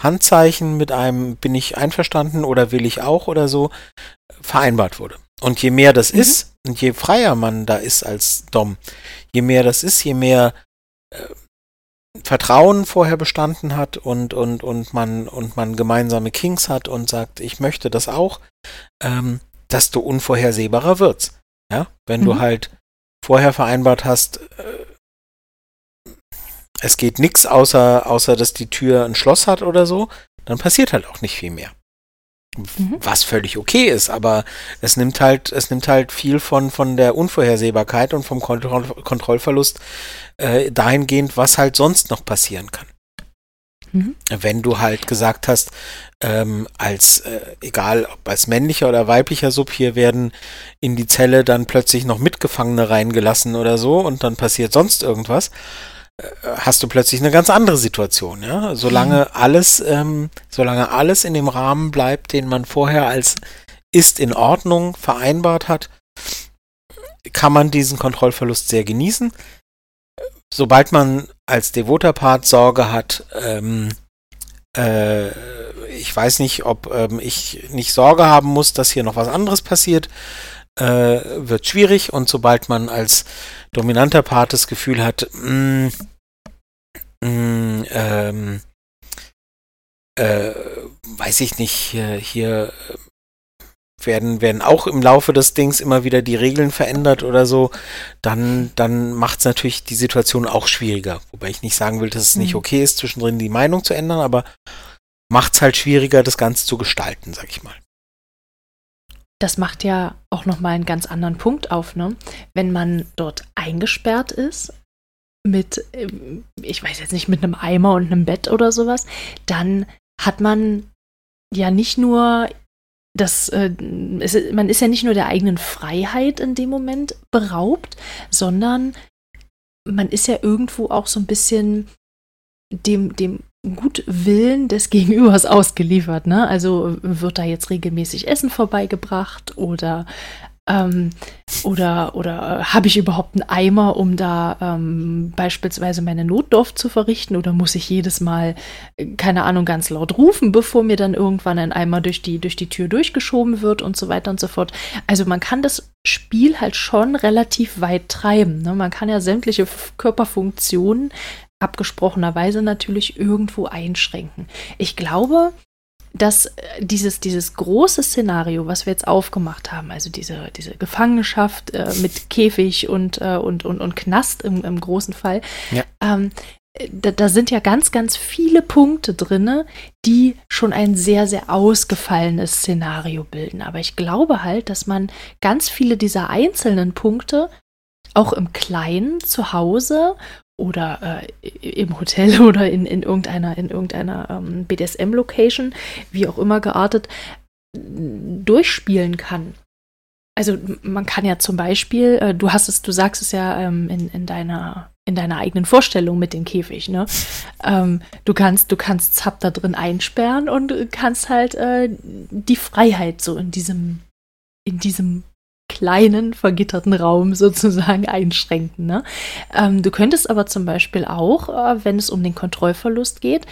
Handzeichen, mit einem bin ich einverstanden oder will ich auch oder so vereinbart wurde. Und je mehr das Mhm. ist und je freier man da ist als Dom, je mehr das ist, je mehr äh, Vertrauen vorher bestanden hat und, und, und man und man gemeinsame Kings hat und sagt, ich möchte das auch, ähm, desto unvorhersehbarer wird's. Ja, wenn du Mhm. halt vorher vereinbart hast, äh, es geht nichts außer, außer dass die Tür ein Schloss hat oder so, dann passiert halt auch nicht viel mehr. Mhm. Was völlig okay ist, aber es nimmt halt, es nimmt halt viel von, von der Unvorhersehbarkeit und vom Kontroll Kontrollverlust äh, dahingehend, was halt sonst noch passieren kann. Mhm. Wenn du halt gesagt hast, ähm, als, äh, egal ob als männlicher oder weiblicher Sub hier werden in die Zelle dann plötzlich noch Mitgefangene reingelassen oder so und dann passiert sonst irgendwas, hast du plötzlich eine ganz andere Situation, ja. Solange alles, ähm, solange alles in dem Rahmen bleibt, den man vorher als ist in Ordnung vereinbart hat, kann man diesen Kontrollverlust sehr genießen. Sobald man als devoter Part Sorge hat, ähm, äh, ich weiß nicht, ob ähm, ich nicht Sorge haben muss, dass hier noch was anderes passiert, äh, wird schwierig. Und sobald man als dominanter Part das Gefühl hat, mh, mh, ähm, äh, weiß ich nicht, hier, hier äh, werden, werden auch im Laufe des Dings immer wieder die Regeln verändert oder so, dann, dann macht es natürlich die Situation auch schwieriger. Wobei ich nicht sagen will, dass es nicht Mhm. okay ist, zwischendrin die Meinung zu ändern, aber macht es halt schwieriger, das Ganze zu gestalten, sag ich mal. Das macht ja auch nochmal einen ganz anderen Punkt auf, ne? Wenn man dort eingesperrt ist mit, ähm, ich weiß jetzt nicht, mit einem Eimer und einem Bett oder sowas, dann hat man ja nicht nur das, äh, es, man ist ja nicht nur der eigenen Freiheit in dem Moment beraubt, sondern man ist ja irgendwo auch so ein bisschen dem, dem Gutwillen des (laughs) Gegenübers ausgeliefert. Ne? Also wird da jetzt regelmäßig Essen vorbeigebracht oder ähm, oder oder äh, habe ich überhaupt einen Eimer, um da ähm, beispielsweise meine Notdurft zu verrichten oder muss ich jedes Mal, äh, keine Ahnung, ganz laut rufen, bevor mir dann irgendwann ein Eimer durch die, durch die Tür durchgeschoben wird und so weiter und so fort. Also man kann das Spiel halt schon relativ weit treiben. Ne? Man kann ja sämtliche Körperfunktionen abgesprochenerweise natürlich irgendwo einschränken. Ich glaube, dass äh, dieses, dieses große Szenario, was wir jetzt aufgemacht haben, also diese, diese Gefangenschaft äh, mit Käfig und, äh, und, und, und Knast im, im großen Fall, Ja. ähm, da, da sind ja ganz, ganz viele Punkte drin, die schon ein sehr, sehr ausgefallenes Szenario bilden. Aber ich glaube halt, dass man ganz viele dieser einzelnen Punkte auch im Kleinen zu Hause oder äh, im Hotel (laughs) oder in, in irgendeiner, in irgendeiner ähm, BDSM-Location, wie auch immer geartet, durchspielen kann. Also man kann ja zum Beispiel, äh, du hast es, du sagst es ja ähm, in, in deiner in deiner eigenen Vorstellung mit dem Käfig, ne? Ähm, du kannst, du kannst Zap da drin einsperren und kannst halt äh, die Freiheit so in diesem, in diesem kleinen, vergitterten Raum (laughs) sozusagen einschränken. Ne? Ähm, du könntest aber zum Beispiel auch, äh, wenn es um den Kontrollverlust geht,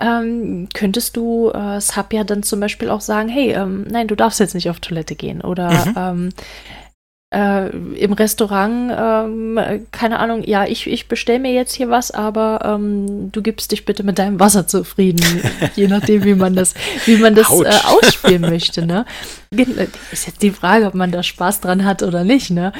ähm, könntest du äh, Sub ja dann zum Beispiel auch sagen, hey, ähm, nein, du darfst jetzt nicht auf Toilette gehen oder mhm. Äh, im Restaurant, ähm, keine Ahnung, ja, ich, ich bestelle mir jetzt hier was, aber ähm, du gibst dich bitte mit deinem Wasser zufrieden, (laughs) je nachdem, wie man das, wie man das äh, ausspielen möchte, ne? Ist jetzt die Frage, ob man da Spaß dran hat oder nicht, ne?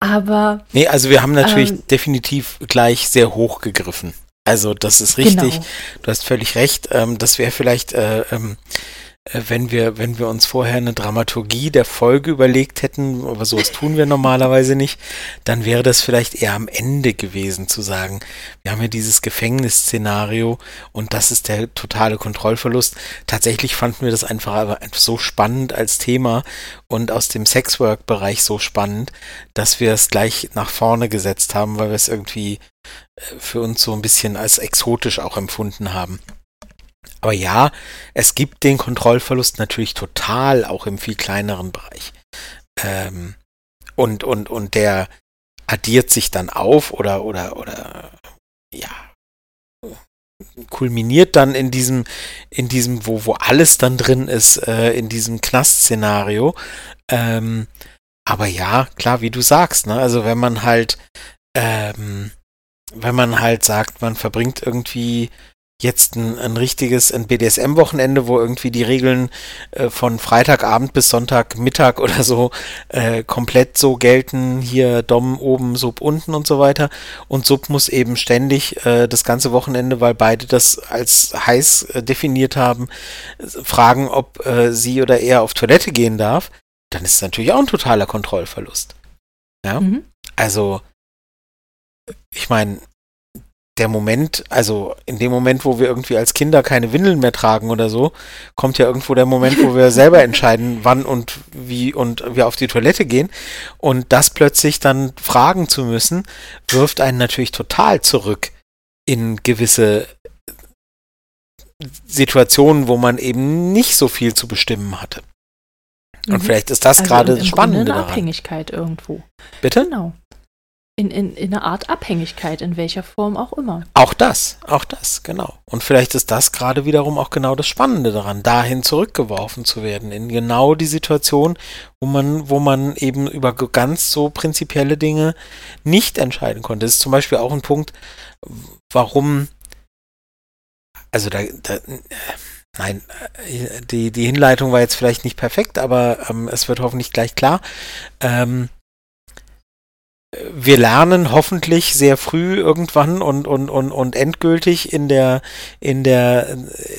Aber. Nee, also wir haben natürlich ähm, definitiv gleich sehr hoch gegriffen. Also das ist richtig. Genau. Du hast völlig recht. Ähm, das wäre vielleicht äh, ähm, äh, wenn wir, wenn wir uns vorher eine Dramaturgie der Folge überlegt hätten, aber sowas tun wir normalerweise nicht, dann wäre das vielleicht eher am Ende gewesen zu sagen, wir haben ja dieses Gefängnisszenario und das ist der totale Kontrollverlust. Tatsächlich fanden wir das einfach so spannend als Thema und aus dem Sexwork-Bereich so spannend, dass wir es gleich nach vorne gesetzt haben, weil wir es irgendwie äh, für uns so ein bisschen als exotisch auch empfunden haben. Aber ja, es gibt den Kontrollverlust natürlich total, auch im viel kleineren Bereich. Ähm, und, und, und der addiert sich dann auf oder, oder, oder, ja, kulminiert dann in diesem, in diesem, wo, wo alles dann drin ist, äh, in diesem Knast-Szenario. Ähm, aber ja, klar, wie du sagst, ne? Also wenn man halt, ähm, wenn man halt sagt, man verbringt irgendwie jetzt ein, ein richtiges ein BDSM-Wochenende, wo irgendwie die Regeln äh, von Freitagabend bis Sonntagmittag (laughs) oder so äh, komplett so gelten, hier Dom oben, Sub unten und so weiter. Und Sub muss eben ständig äh, das ganze Wochenende, weil beide das als heiß äh, definiert haben, fragen, ob äh, sie oder er auf Toilette gehen darf. Dann ist es natürlich auch ein totaler Kontrollverlust. Ja, mhm. also ich meine, der Moment, also in dem Moment, wo wir irgendwie als Kinder keine Windeln mehr tragen oder so, kommt ja irgendwo der Moment, wo wir (laughs) selber entscheiden, wann und wie und wir auf die Toilette gehen. Und das plötzlich dann fragen zu müssen, wirft einen natürlich total zurück in gewisse Situationen, wo man eben nicht so viel zu bestimmen hatte. Und mhm. vielleicht ist das also gerade das Spannende. Eine Abhängigkeit irgendwo. Bitte? Genau in, in, in einer Art Abhängigkeit, in welcher Form auch immer. Auch das, auch das, genau. Und vielleicht ist das gerade wiederum auch genau das Spannende daran, dahin zurückgeworfen zu werden, in genau die Situation, wo man, wo man eben über ganz so prinzipielle Dinge nicht entscheiden konnte. Das ist zum Beispiel auch ein Punkt, warum, also da, da Nein, die, die Hinleitung war jetzt vielleicht nicht perfekt, aber ähm, es wird hoffentlich gleich klar. Ähm, wir lernen hoffentlich sehr früh irgendwann und, und, und, und endgültig in der, in, der,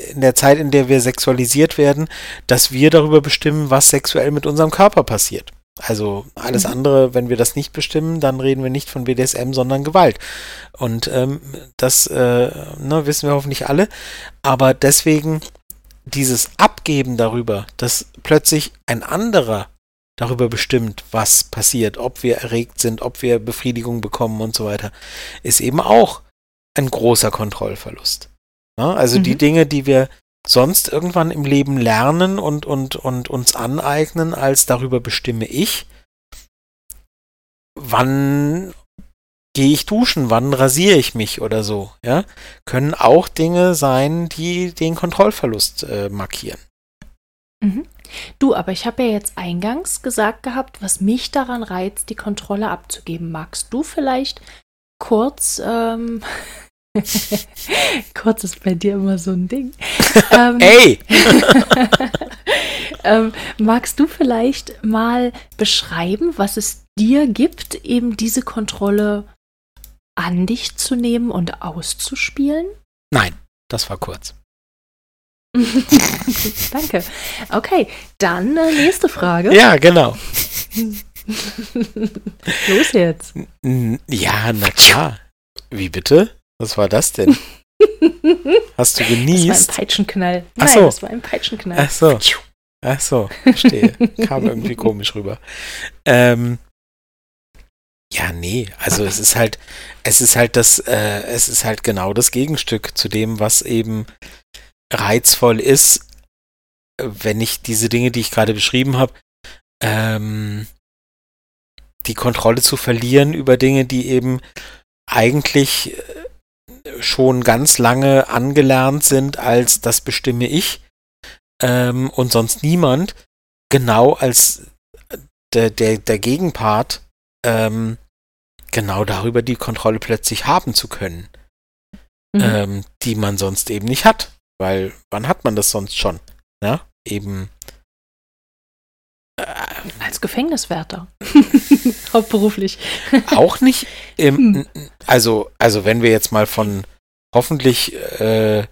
in der Zeit, in der wir sexualisiert werden, dass wir darüber bestimmen, was sexuell mit unserem Körper passiert. Also alles mhm. andere, wenn wir das nicht bestimmen, dann reden wir nicht von BDSM, sondern Gewalt. Und ähm, das äh, ne, wissen wir hoffentlich alle. Aber deswegen dieses Abgeben darüber, dass plötzlich ein anderer darüber bestimmt, was passiert, ob wir erregt sind, ob wir Befriedigung bekommen und so weiter, ist eben auch ein großer Kontrollverlust. Ja, also mhm. die Dinge, die wir sonst irgendwann im Leben lernen und, und, und uns aneignen, als darüber bestimme ich, wann gehe ich duschen, wann rasiere ich mich oder so, ja, können auch Dinge sein, die den Kontrollverlust äh, markieren. Mhm. Du, aber ich habe ja jetzt eingangs gesagt gehabt, was mich daran reizt, die Kontrolle abzugeben. Magst du vielleicht kurz, ähm, (laughs) kurz ist bei dir immer so ein Ding. (laughs) ähm, Ey! (laughs) ähm, magst du vielleicht mal beschreiben, was es dir gibt, eben diese Kontrolle an dich zu nehmen und auszuspielen? Nein, das war kurz. (laughs) Danke. Okay, dann äh, nächste Frage. Ja, genau. (laughs) Los jetzt. Ja, na klar. Wie bitte? Was war das denn? (laughs) Hast du genießt? Das war ein Peitschenknall. Ach Nein, so. das war ein Peitschenknall. Ach so. Ach so, verstehe. Kam irgendwie komisch rüber. Ähm, ja, nee, also es ist halt, es ist halt das, äh, es ist halt genau das Gegenstück zu dem, was eben reizvoll ist, wenn ich diese Dinge, die ich gerade beschrieben habe, ähm, die Kontrolle zu verlieren über Dinge, die eben eigentlich äh, schon ganz lange angelernt sind als das bestimme ich ähm, und sonst niemand, genau als der, der, der Gegenpart ähm, genau darüber die Kontrolle plötzlich haben zu können, Mhm. ähm, die man sonst eben nicht hat. Weil wann hat man das sonst schon? Ja, eben. Äh, Als Gefängniswärter. (laughs) Hauptberuflich. auch nicht im, Hm. also, also wenn wir jetzt mal von hoffentlich äh,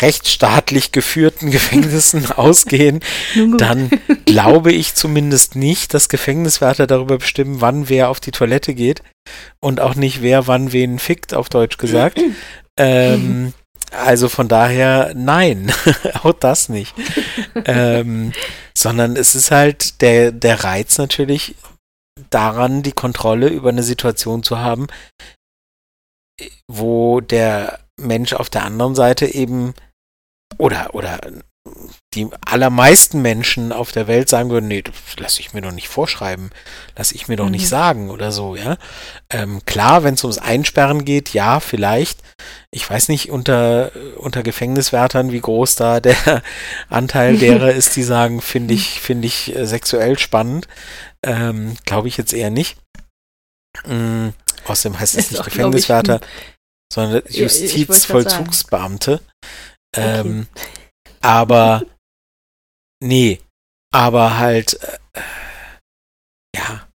rechtsstaatlich geführten (laughs) Gefängnissen (laughs) ausgehen, dann glaube ich zumindest nicht, dass Gefängniswärter darüber bestimmen, wann wer auf die Toilette geht und auch nicht, wer wann wen fickt, auf Deutsch gesagt. (clears throat) ähm, also von daher, nein, (laughs) auch das nicht. (laughs) ähm, sondern es ist halt der, der Reiz natürlich daran, die Kontrolle über eine Situation zu haben, wo der Mensch auf der anderen Seite eben oder, oder die allermeisten Menschen auf der Welt sagen würden, nee, das lasse ich mir doch nicht vorschreiben, lasse ich mir doch nicht Mhm. sagen oder so, ja. Ähm, klar, wenn es ums Einsperren geht, ja, vielleicht. Ich weiß nicht unter, unter Gefängniswärtern, wie groß da der (laughs) Anteil derer (laughs) ist, die sagen, finde ich, finde ich äh, sexuell spannend. Ähm, Glaube ich jetzt eher nicht. Mm, außerdem heißt es nicht Gefängniswärter, sondern grad sagen. Justizvollzugsbeamte. Ähm, aber (laughs) nee, aber halt äh, ja,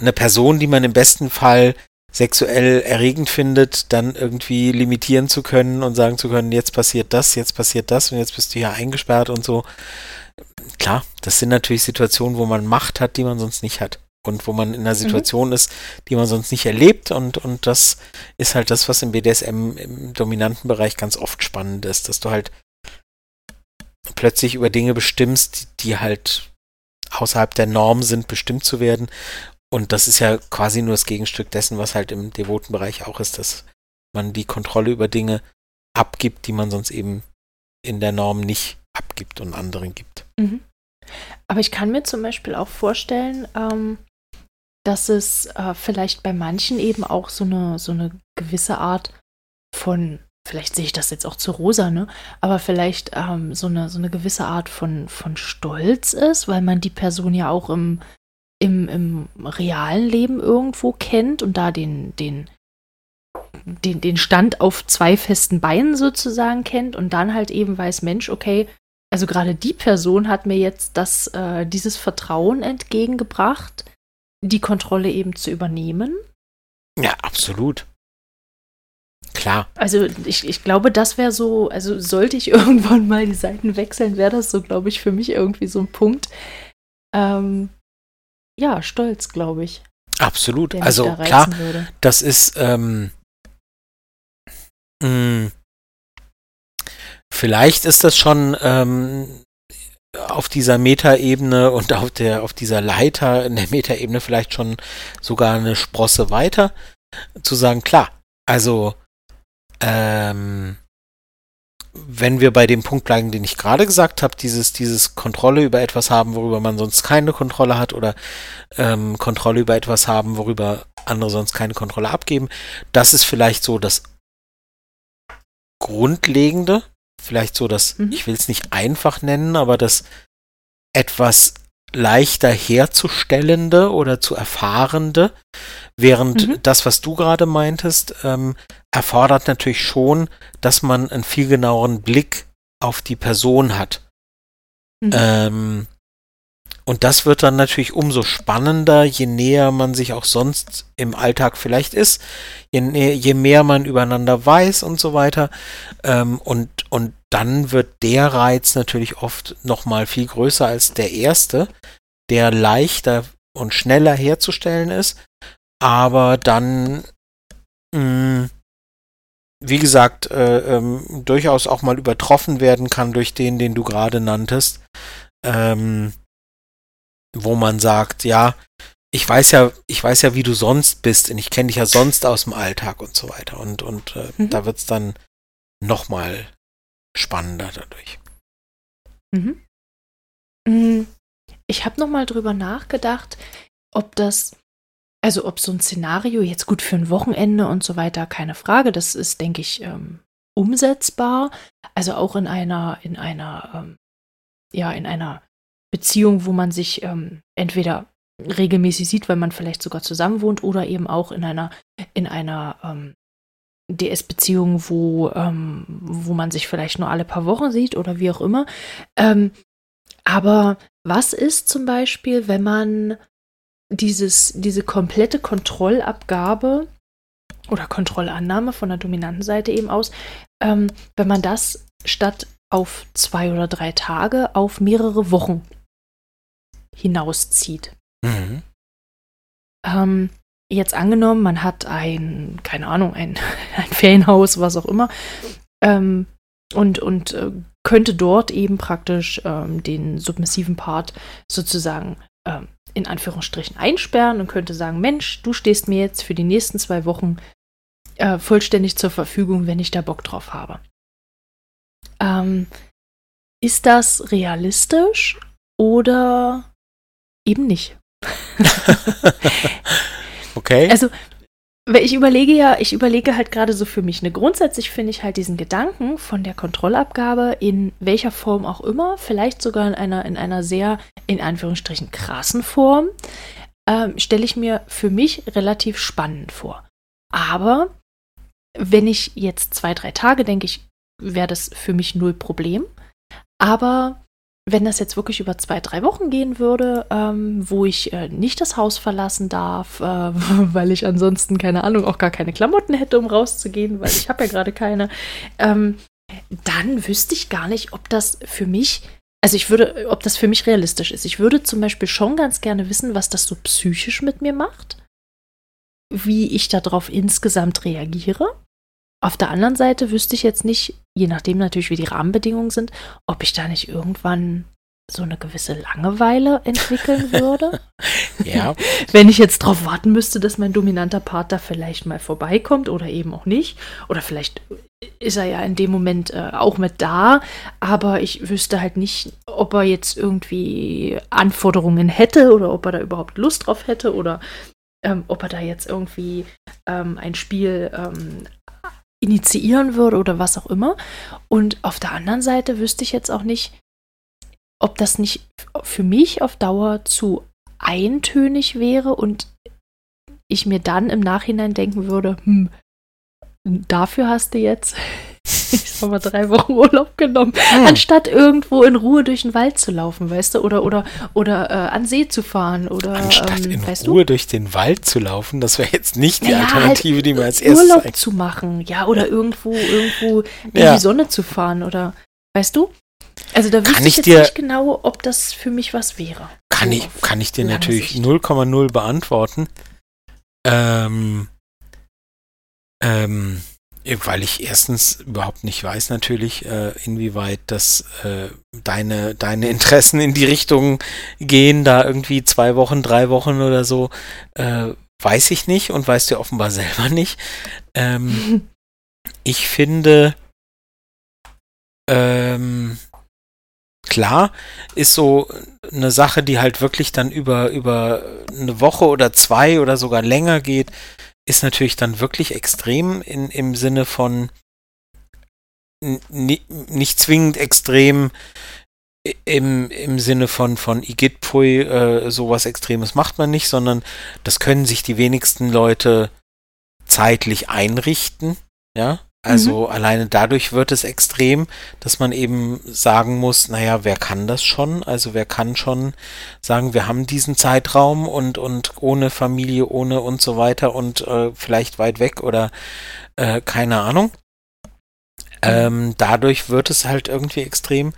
eine Person, die man im besten Fall sexuell erregend findet, dann irgendwie limitieren zu können und sagen zu können, jetzt passiert das, jetzt passiert das und jetzt bist du hier eingesperrt und so. Klar, das sind natürlich Situationen, wo man Macht hat, die man sonst nicht hat. Und wo man in einer Situation ist, die man sonst nicht erlebt. Und, und das ist halt das, was im BDSM im dominanten Bereich ganz oft spannend ist, dass du halt plötzlich über Dinge bestimmst, die, halt außerhalb der Norm sind, bestimmt zu werden. Und das ist ja quasi nur das Gegenstück dessen, was halt im devoten Bereich auch ist, dass man die Kontrolle über Dinge abgibt, die man sonst eben in der Norm nicht abgibt und anderen gibt. Mhm. Aber ich kann mir zum Beispiel auch vorstellen, ähm, dass es äh, vielleicht bei manchen eben auch so eine, so eine gewisse Art von, vielleicht sehe ich das jetzt auch zu rosa, ne? Aber vielleicht ähm, so, eine, so eine gewisse Art von, von Stolz ist, weil man die Person ja auch im, im, im realen Leben irgendwo kennt und da den, den, den, den Stand auf zwei festen Beinen sozusagen kennt und dann halt eben weiß, Mensch, okay, also gerade die Person hat mir jetzt das, äh, dieses Vertrauen entgegengebracht, die Kontrolle eben zu übernehmen. Ja, absolut. Klar. Also ich, ich glaube, das wäre so, also sollte ich (laughs) irgendwann mal die Seiten wechseln, wäre das so, glaube ich, für mich irgendwie so ein Punkt. Ähm, ja, Stolz, glaube ich, Absolut. Also da klar, würde. das ist ähm, mh, vielleicht ist das schon ähm, auf dieser Metaebene und auf der auf dieser Leiter in der Metaebene vielleicht schon sogar eine Sprosse weiter zu sagen, klar, also ähm, wenn wir bei dem Punkt bleiben, den ich gerade gesagt habe, dieses, dieses Kontrolle über etwas haben, worüber man sonst keine Kontrolle hat oder ähm, Kontrolle über etwas haben, worüber andere sonst keine Kontrolle abgeben, das ist vielleicht so das Grundlegende, vielleicht so das, Mhm. ich will es nicht einfach nennen, aber das etwas leichter herzustellende oder zu erfahrende, während Mhm. das, was du gerade meintest, ähm, erfordert natürlich schon, dass man einen viel genaueren Blick auf die Person hat. Mhm. Ähm, und das wird dann natürlich umso spannender, je näher man sich auch sonst im Alltag vielleicht ist, je, je mehr man übereinander weiß und so weiter. Ähm, und, und dann wird der Reiz natürlich oft nochmal viel größer als der erste, der leichter und schneller herzustellen ist, aber dann mh, wie gesagt, äh, ähm, durchaus auch mal übertroffen werden kann durch den, den du gerade nanntest. Ähm, wo man sagt, ja, ich weiß ja, ich weiß ja, wie du sonst bist und ich kenne dich ja sonst aus dem Alltag und so weiter. Und, und äh, mhm. da wird es dann nochmal spannender dadurch. Mhm. Mm, ich habe nochmal drüber nachgedacht, ob das, also ob so ein Szenario jetzt gut für ein Wochenende und so weiter, keine Frage, das ist, denke ich, ähm, umsetzbar. Also auch in einer, in einer, ähm, ja, in einer Beziehung, wo man sich ähm, entweder regelmäßig sieht, weil man vielleicht sogar zusammen wohnt oder eben auch in einer, in einer ähm, DS-Beziehung, wo, ähm, wo man sich vielleicht nur alle paar Wochen sieht oder wie auch immer. Ähm, aber was ist zum Beispiel, wenn man dieses, diese komplette Kontrollabgabe oder Kontrollannahme von der dominanten Seite eben aus, ähm, wenn man das statt auf zwei oder drei Tage auf mehrere Wochen hinauszieht. Mhm. Ähm, jetzt angenommen, man hat ein, keine Ahnung, ein, (laughs) ein Ferienhaus, was auch immer, ähm, und, und äh, könnte dort eben praktisch ähm, den submissiven Part sozusagen ähm, in Anführungsstrichen einsperren und könnte sagen, Mensch, du stehst mir jetzt für die nächsten zwei Wochen äh, vollständig zur Verfügung, wenn ich da Bock drauf habe. Ähm, ist das realistisch oder eben nicht? (laughs) (laughs) okay. Also, ich überlege ja, ich überlege halt gerade so für mich. Ne, grundsätzlich finde ich halt diesen Gedanken von der Kontrollabgabe in welcher Form auch immer, vielleicht sogar in einer, in einer sehr, in Anführungsstrichen, krassen Form, ähm, stelle ich mir für mich relativ spannend vor. Aber wenn ich jetzt zwei, drei Tage denke, ich, wäre das für mich null Problem. Aber wenn das jetzt wirklich über zwei, drei Wochen gehen würde, ähm, wo ich äh, nicht das Haus verlassen darf, äh, (laughs) weil ich ansonsten, keine Ahnung, auch gar keine Klamotten hätte, um rauszugehen, weil ich habe ja gerade keine, ähm, dann wüsste ich gar nicht, ob das für mich, also ich würde, ob das für mich realistisch ist. Ich würde zum Beispiel schon ganz gerne wissen, was das so psychisch mit mir macht, wie ich darauf insgesamt reagiere. Auf der anderen Seite wüsste ich jetzt nicht, je nachdem natürlich, wie die Rahmenbedingungen sind, ob ich da nicht irgendwann so eine gewisse Langeweile entwickeln (laughs) würde. ja. (laughs) Wenn ich jetzt darauf warten müsste, dass mein dominanter Partner vielleicht mal vorbeikommt oder eben auch nicht. Oder vielleicht ist er ja in dem Moment äh, auch mit da, aber ich wüsste halt nicht, ob er jetzt irgendwie Anforderungen hätte oder ob er da überhaupt Lust drauf hätte oder ähm, ob er da jetzt irgendwie ähm, ein Spiel ähm, initiieren würde oder was auch immer. Und auf der anderen Seite wüsste ich jetzt auch nicht, ob das nicht für mich auf Dauer zu eintönig wäre und ich mir dann im Nachhinein denken würde, hm, dafür hast du jetzt habe mal drei Wochen Urlaub genommen, hm. anstatt irgendwo in Ruhe durch den Wald zu laufen, weißt du, oder oder oder äh, an See zu fahren oder anstatt ähm, in Ruhe du? durch den Wald zu laufen, das wäre jetzt nicht die naja, Alternative, halt die mir als erstes Urlaub zu machen, ja, oder irgendwo irgendwo in ja. die Sonne zu fahren oder weißt du? Also da wüsste ich, ich jetzt dir, nicht genau, ob das für mich was wäre. Kann so ich kann ich dir natürlich 0,0 beantworten. Ähm, ähm, weil ich erstens überhaupt nicht weiß natürlich, äh, inwieweit das äh, deine, deine Interessen in die Richtung gehen, da irgendwie zwei Wochen, drei Wochen oder so, äh, weiß ich nicht und weißt du offenbar (laughs) selber nicht. Ähm, (laughs) ich finde, ähm, klar, ist so eine Sache, die halt wirklich dann über, über eine Woche oder zwei oder sogar länger geht, ist natürlich dann wirklich extrem in, im Sinne von nicht zwingend extrem im, im Sinne von, von Igitt Pui, äh, sowas Extremes macht man nicht, sondern das können sich die wenigsten Leute zeitlich einrichten, ja. Also mhm. alleine dadurch wird es extrem, dass man eben sagen muss, naja, wer kann das schon? Also wer kann schon sagen, wir haben diesen Zeitraum und, und ohne Familie, ohne und so weiter und äh, vielleicht weit weg oder äh, keine Ahnung. Ähm, dadurch wird es halt irgendwie extrem.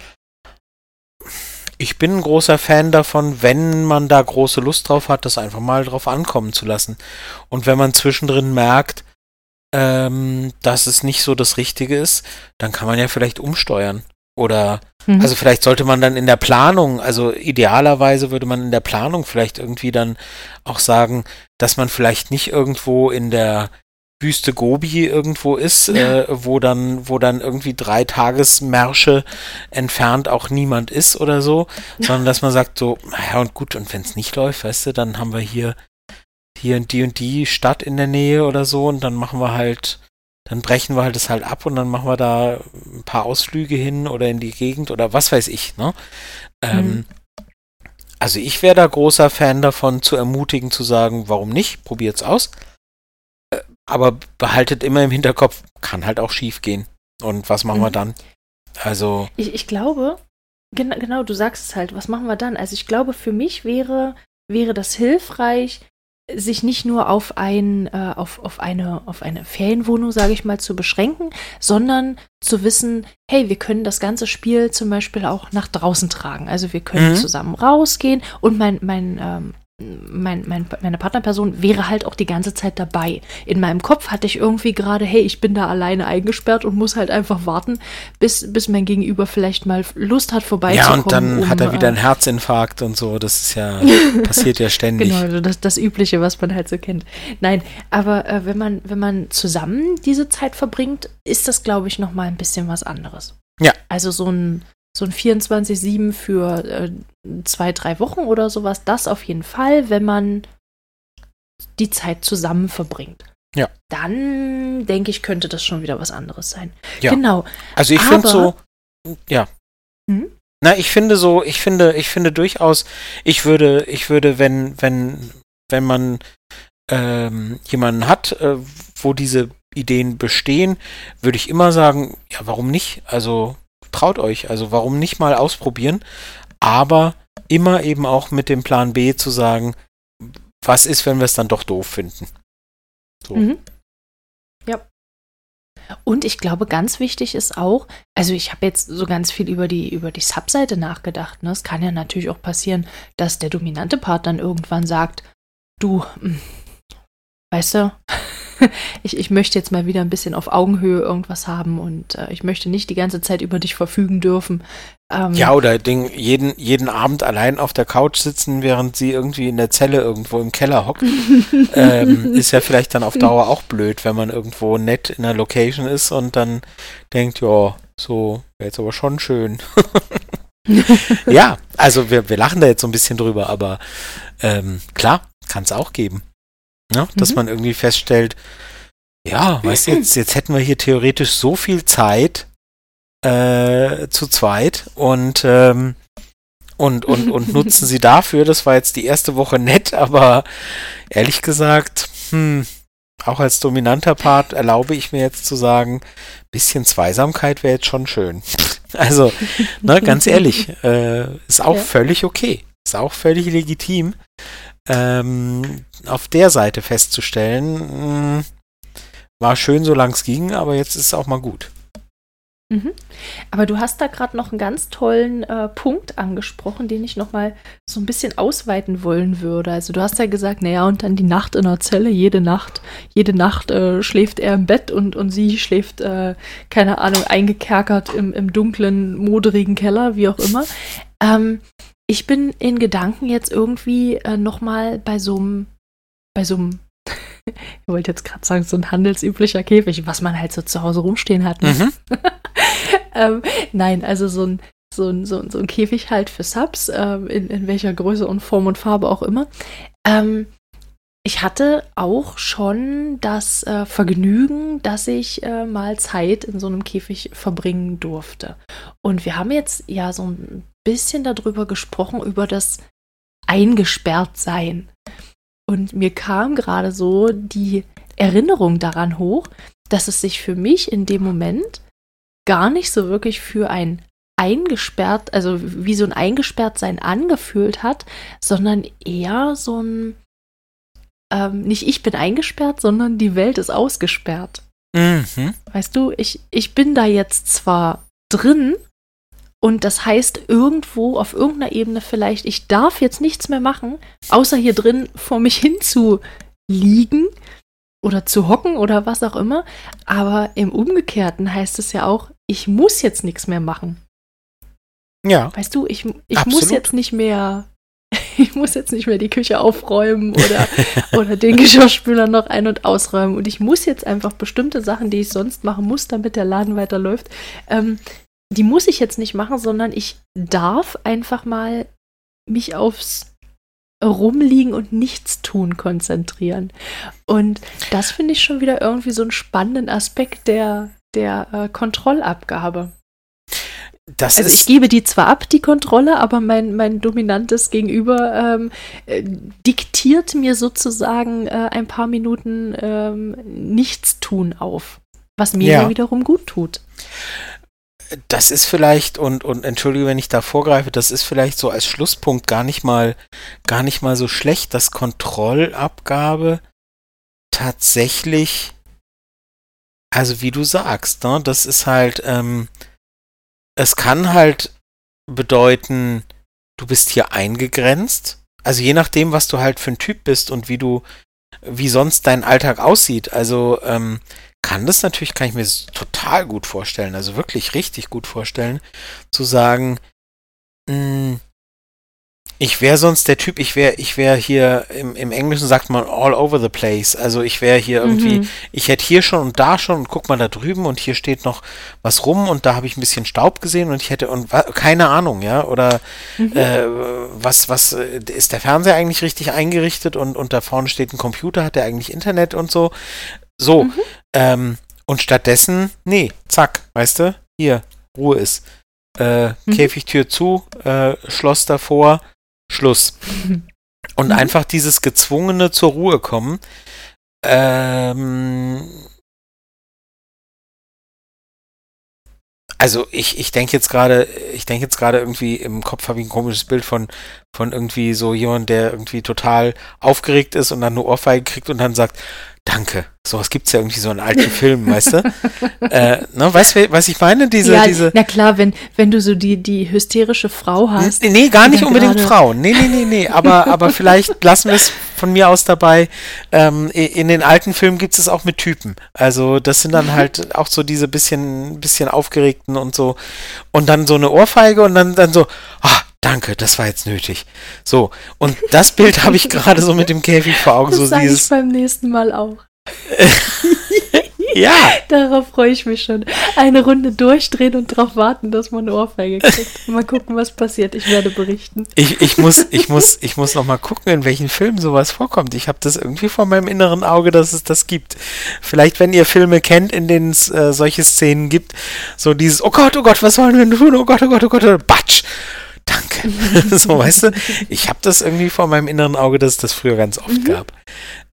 Ich bin ein großer Fan davon, wenn man da große Lust drauf hat, das einfach mal drauf ankommen zu lassen. Und wenn man zwischendrin merkt, ähm, dass es nicht so das Richtige ist, dann kann man ja vielleicht umsteuern. Oder, mhm. also vielleicht sollte man dann in der Planung, also idealerweise würde man in der Planung vielleicht irgendwie dann auch sagen, dass man vielleicht nicht irgendwo in der Wüste Gobi irgendwo ist, ja. äh, wo dann, wo dann irgendwie drei Tagesmärsche entfernt auch niemand ist oder so, sondern dass man sagt so, ja und gut, und wenn es nicht läuft, weißt du, dann haben wir hier hier die und die Stadt in der Nähe oder so und dann machen wir halt, dann brechen wir halt das halt ab und dann machen wir da ein paar Ausflüge hin oder in die Gegend oder was weiß ich, ne? Ähm, mhm. also ich wäre da großer Fan davon, zu ermutigen, zu sagen, warum nicht, probiert's aus. Äh, aber behaltet immer im Hinterkopf, kann halt auch schief gehen. Und was machen mhm. wir dann? Also. Ich, ich glaube, genau, genau, du sagst es halt, was machen wir dann? Also ich glaube, für mich wäre, wäre das hilfreich, sich nicht nur auf, ein, äh, auf, auf, eine, auf eine Ferienwohnung, sage ich mal, zu beschränken, sondern zu wissen, hey, wir können das ganze Spiel zum Beispiel auch nach draußen tragen. Also wir können mhm. zusammen rausgehen und mein, mein ähm, mein, mein, meine Partnerperson wäre halt auch die ganze Zeit dabei. In meinem Kopf hatte ich irgendwie gerade, hey, ich bin da alleine eingesperrt und muss halt einfach warten, bis, bis mein Gegenüber vielleicht mal Lust hat, vorbeizukommen. Ja, und dann um, hat er wieder einen äh, Herzinfarkt und so. Das ist ja, (laughs) passiert ja ständig. Genau, also das, das Übliche, was man halt so kennt. Nein, aber äh, wenn, man, wenn man zusammen diese Zeit verbringt, ist das, glaube ich, nochmal ein bisschen was anderes. Ja. Also so ein, so ein 24-7 für äh, zwei, drei Wochen oder sowas, das auf jeden Fall, wenn man die Zeit zusammen verbringt. Ja. Dann denke ich, könnte das schon wieder was anderes sein. Ja. Genau. Also ich finde so, ja. Hm? Na, ich finde so, ich finde, ich finde durchaus, ich würde, ich würde, wenn, wenn, wenn man ähm, jemanden hat, äh, wo diese Ideen bestehen, würde ich immer sagen, ja, warum nicht? Also traut euch. Also warum nicht mal ausprobieren? Aber immer eben auch mit dem Plan B zu sagen, was ist, wenn wir es dann doch doof finden? So. Mhm. Ja. Und ich glaube, ganz wichtig ist auch, also ich habe jetzt so ganz viel über die, über die Subseite nachgedacht. Ne? Es kann ja natürlich auch passieren, dass der dominante Part dann irgendwann sagt, du, hm, weißt du, (laughs) ich, ich möchte jetzt mal wieder ein bisschen auf Augenhöhe irgendwas haben und äh, ich möchte nicht die ganze Zeit über dich verfügen dürfen. Ähm, ja, oder Ding, jeden, jeden Abend allein auf der Couch sitzen, während sie irgendwie in der Zelle irgendwo im Keller hockt, (laughs) ähm, ist ja vielleicht dann auf Dauer auch blöd, wenn man irgendwo nett in der Location ist und dann denkt, ja, so, wäre jetzt aber schon schön. (laughs) ja, also wir, wir lachen da jetzt so ein bisschen drüber, aber ähm, klar, kann es auch geben. Ne? Dass mhm. man irgendwie feststellt, ja, weißt du, jetzt, jetzt hätten wir hier theoretisch so viel Zeit äh, zu zweit und, ähm, und, und, und (laughs) nutzen sie dafür. Das war jetzt die erste Woche nett, aber ehrlich gesagt, hm, auch als dominanter Part erlaube ich mir jetzt zu sagen, bisschen Zweisamkeit wäre jetzt schon schön. (laughs) Also, ne, ganz ehrlich, (laughs) äh, ist auch ja. völlig okay. Ist auch völlig legitim ähm, auf der Seite festzustellen, mh, hm, war schön, solange es ging, aber jetzt ist es auch mal gut. Mhm. Aber du hast da gerade noch einen ganz tollen äh, Punkt angesprochen, den ich noch mal so ein bisschen ausweiten wollen würde. Also du hast ja gesagt, naja, und dann die Nacht in der Zelle, jede Nacht, jede Nacht äh, schläft er im Bett und, und sie schläft, äh, keine Ahnung, eingekerkert im, im dunklen, moderigen Keller, wie auch immer. Ähm, ich bin in Gedanken jetzt irgendwie äh, nochmal bei so einem, bei so einem, (laughs) ich wollte jetzt gerade sagen, so ein handelsüblicher Käfig, was man halt so zu Hause rumstehen hat. Ne? Mhm. (laughs) ähm, nein, also so ein, so ein, so ein, so ein Käfig halt für Subs, ähm, in, in welcher Größe und Form und Farbe auch immer. Ähm, ich hatte auch schon das äh, Vergnügen, dass ich äh, mal Zeit in so einem Käfig verbringen durfte. Und wir haben jetzt ja so ein bisschen darüber gesprochen, über das Eingesperrtsein. Und mir kam gerade so die Erinnerung daran hoch, dass es sich für mich in dem Moment gar nicht so wirklich für ein eingesperrt, also wie so ein Eingesperrtsein angefühlt hat, sondern eher so ein, ähm, nicht ich bin eingesperrt, sondern die Welt ist ausgesperrt. Mhm. Weißt du, ich, ich bin da jetzt zwar drin, und das heißt irgendwo auf irgendeiner Ebene vielleicht, ich darf jetzt nichts mehr machen, außer hier drin vor mich hin zu liegen. oder zu hocken oder was auch immer. Aber im Umgekehrten heißt es ja auch, ich muss jetzt nichts mehr machen. Ja. Weißt du, ich, ich muss jetzt nicht mehr, (laughs) ich muss jetzt nicht mehr die Küche aufräumen (laughs) oder, oder den Geschirrspüler noch ein- und ausräumen. Und ich muss jetzt einfach bestimmte Sachen, die ich sonst machen muss, damit der Laden weiterläuft, ähm, die muss ich jetzt nicht machen, sondern ich darf einfach mal mich aufs Rumliegen und nichts tun konzentrieren. Und das finde ich schon wieder irgendwie so einen spannenden Aspekt der, der äh, Kontrollabgabe. Das also ich gebe die zwar ab, die Kontrolle, aber mein, mein dominantes Gegenüber ähm, äh, diktiert mir sozusagen äh, ein paar Minuten ähm, Nichtstun auf, was mir ja. wiederum gut tut das ist vielleicht, und, und entschuldige, wenn ich da vorgreife, das ist vielleicht so als Schlusspunkt gar nicht mal, gar nicht mal so schlecht, dass Kontrollabgabe tatsächlich, also wie du sagst, ne, das ist halt, ähm, es kann halt bedeuten, du bist hier eingegrenzt. Also je nachdem, was du halt für ein Typ bist und wie du, wie sonst dein Alltag aussieht. Also ähm, kann das natürlich, kann ich mir total gut vorstellen, also wirklich richtig gut vorstellen, zu sagen, mh, hm, ich wäre sonst der Typ, ich wäre, ich wäre hier, im, im Englischen sagt man all over the place. Also ich wäre hier irgendwie, mhm. ich hätte hier schon und da schon und guck mal da drüben und hier steht noch was rum und da habe ich ein bisschen Staub gesehen und ich hätte und keine Ahnung, ja, oder mhm. äh, was, was, äh, ist der Fernseher eigentlich richtig eingerichtet und, und da vorne steht ein Computer, hat der eigentlich Internet und so. So. Mhm. Ähm, und stattdessen, nee, zack, weißt du, hier, Ruhe ist. Äh, mhm. Käfigtür zu, äh, Schloss davor, Schluss. (laughs) Und mhm. einfach dieses gezwungene zur Ruhe kommen. Ähm, also ich, ich denke jetzt gerade, ich denke jetzt gerade irgendwie im Kopf habe ich ein komisches Bild von, von irgendwie so jemand, der irgendwie total aufgeregt ist und dann eine Ohrfeige kriegt und dann sagt, Danke. Sowas gibt es ja irgendwie so in alten Filmen, weißt du? (laughs) äh, ne, weißt du, was ich meine? Diese, ja, diese. Na klar, wenn, wenn du so die, die hysterische Frau hast. Nee, gar nicht unbedingt Frauen. Nee, nee, nee, nee. Aber, aber (laughs) vielleicht lassen wir es von mir aus dabei. Ähm, in den alten Filmen gibt es auch mit Typen. Also, das sind dann mhm. halt auch so diese bisschen, bisschen aufgeregten und so. Und dann so eine Ohrfeige und dann, dann so, ah, danke, das war jetzt nötig. So, und das Bild habe ich (laughs) gerade so mit dem Käfig vor Augen. Das so dieses, ich beim nächsten Mal auch. (laughs) ja. Darauf freue ich mich schon. Eine Runde durchdrehen und darauf warten, dass man eine Ohrfeige kriegt. Mal gucken, was passiert. Ich werde berichten. Ich, ich muss, ich muss, ich muss noch mal gucken, in welchen Filmen sowas vorkommt. Ich habe das irgendwie vor meinem inneren Auge, dass es das gibt. Vielleicht, wenn ihr Filme kennt, in denen es äh, solche Szenen gibt, so dieses, oh Gott, oh Gott, was wollen wir tun? Oh Gott, oh Gott, oh Gott, batsch danke. (laughs) so, weißt du, ich habe das irgendwie vor meinem inneren Auge, dass es das früher ganz oft mhm. gab.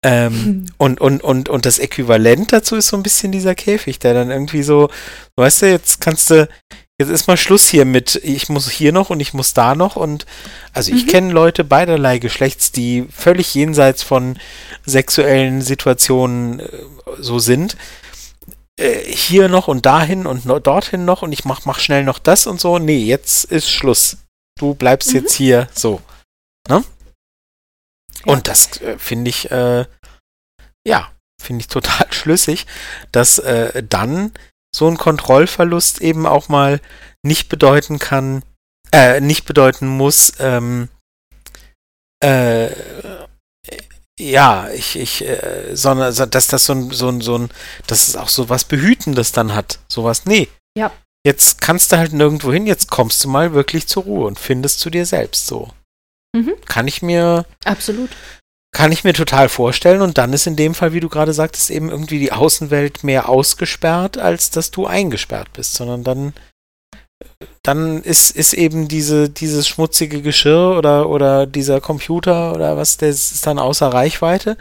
Ähm, und, und, und, und das Äquivalent dazu ist so ein bisschen dieser Käfig, der dann irgendwie so, weißt du, jetzt kannst du, jetzt ist mal Schluss hier mit, ich muss hier noch und ich muss da noch und also ich mhm. kenne Leute beiderlei Geschlechts, die völlig jenseits von sexuellen Situationen äh, so sind. Äh, hier noch und dahin und no, dorthin noch und ich mach, mach schnell noch das und so. Nee, jetzt ist Schluss du bleibst mhm. jetzt hier so. Ne? Ja. Und das äh, finde ich, äh, ja, finde ich total (laughs) schlüssig, dass äh, dann so ein Kontrollverlust eben auch mal nicht bedeuten kann, äh, nicht bedeuten muss, ähm, äh, ja, ich, ich, äh, sondern dass das so ein, so ein, so ein, dass es auch so was Behütendes dann hat. Sowas, nee. Ja jetzt kannst du halt nirgendwo hin, jetzt kommst du mal wirklich zur Ruhe und findest zu dir selbst so. Mhm. Kann ich mir. Absolut. Kann ich mir total vorstellen. Und dann ist in dem Fall, wie du gerade sagtest, eben irgendwie die Außenwelt mehr ausgesperrt, als dass du eingesperrt bist, sondern dann. Dann ist, ist eben diese, dieses schmutzige Geschirr oder, oder dieser Computer oder was, der ist dann außer Reichweite.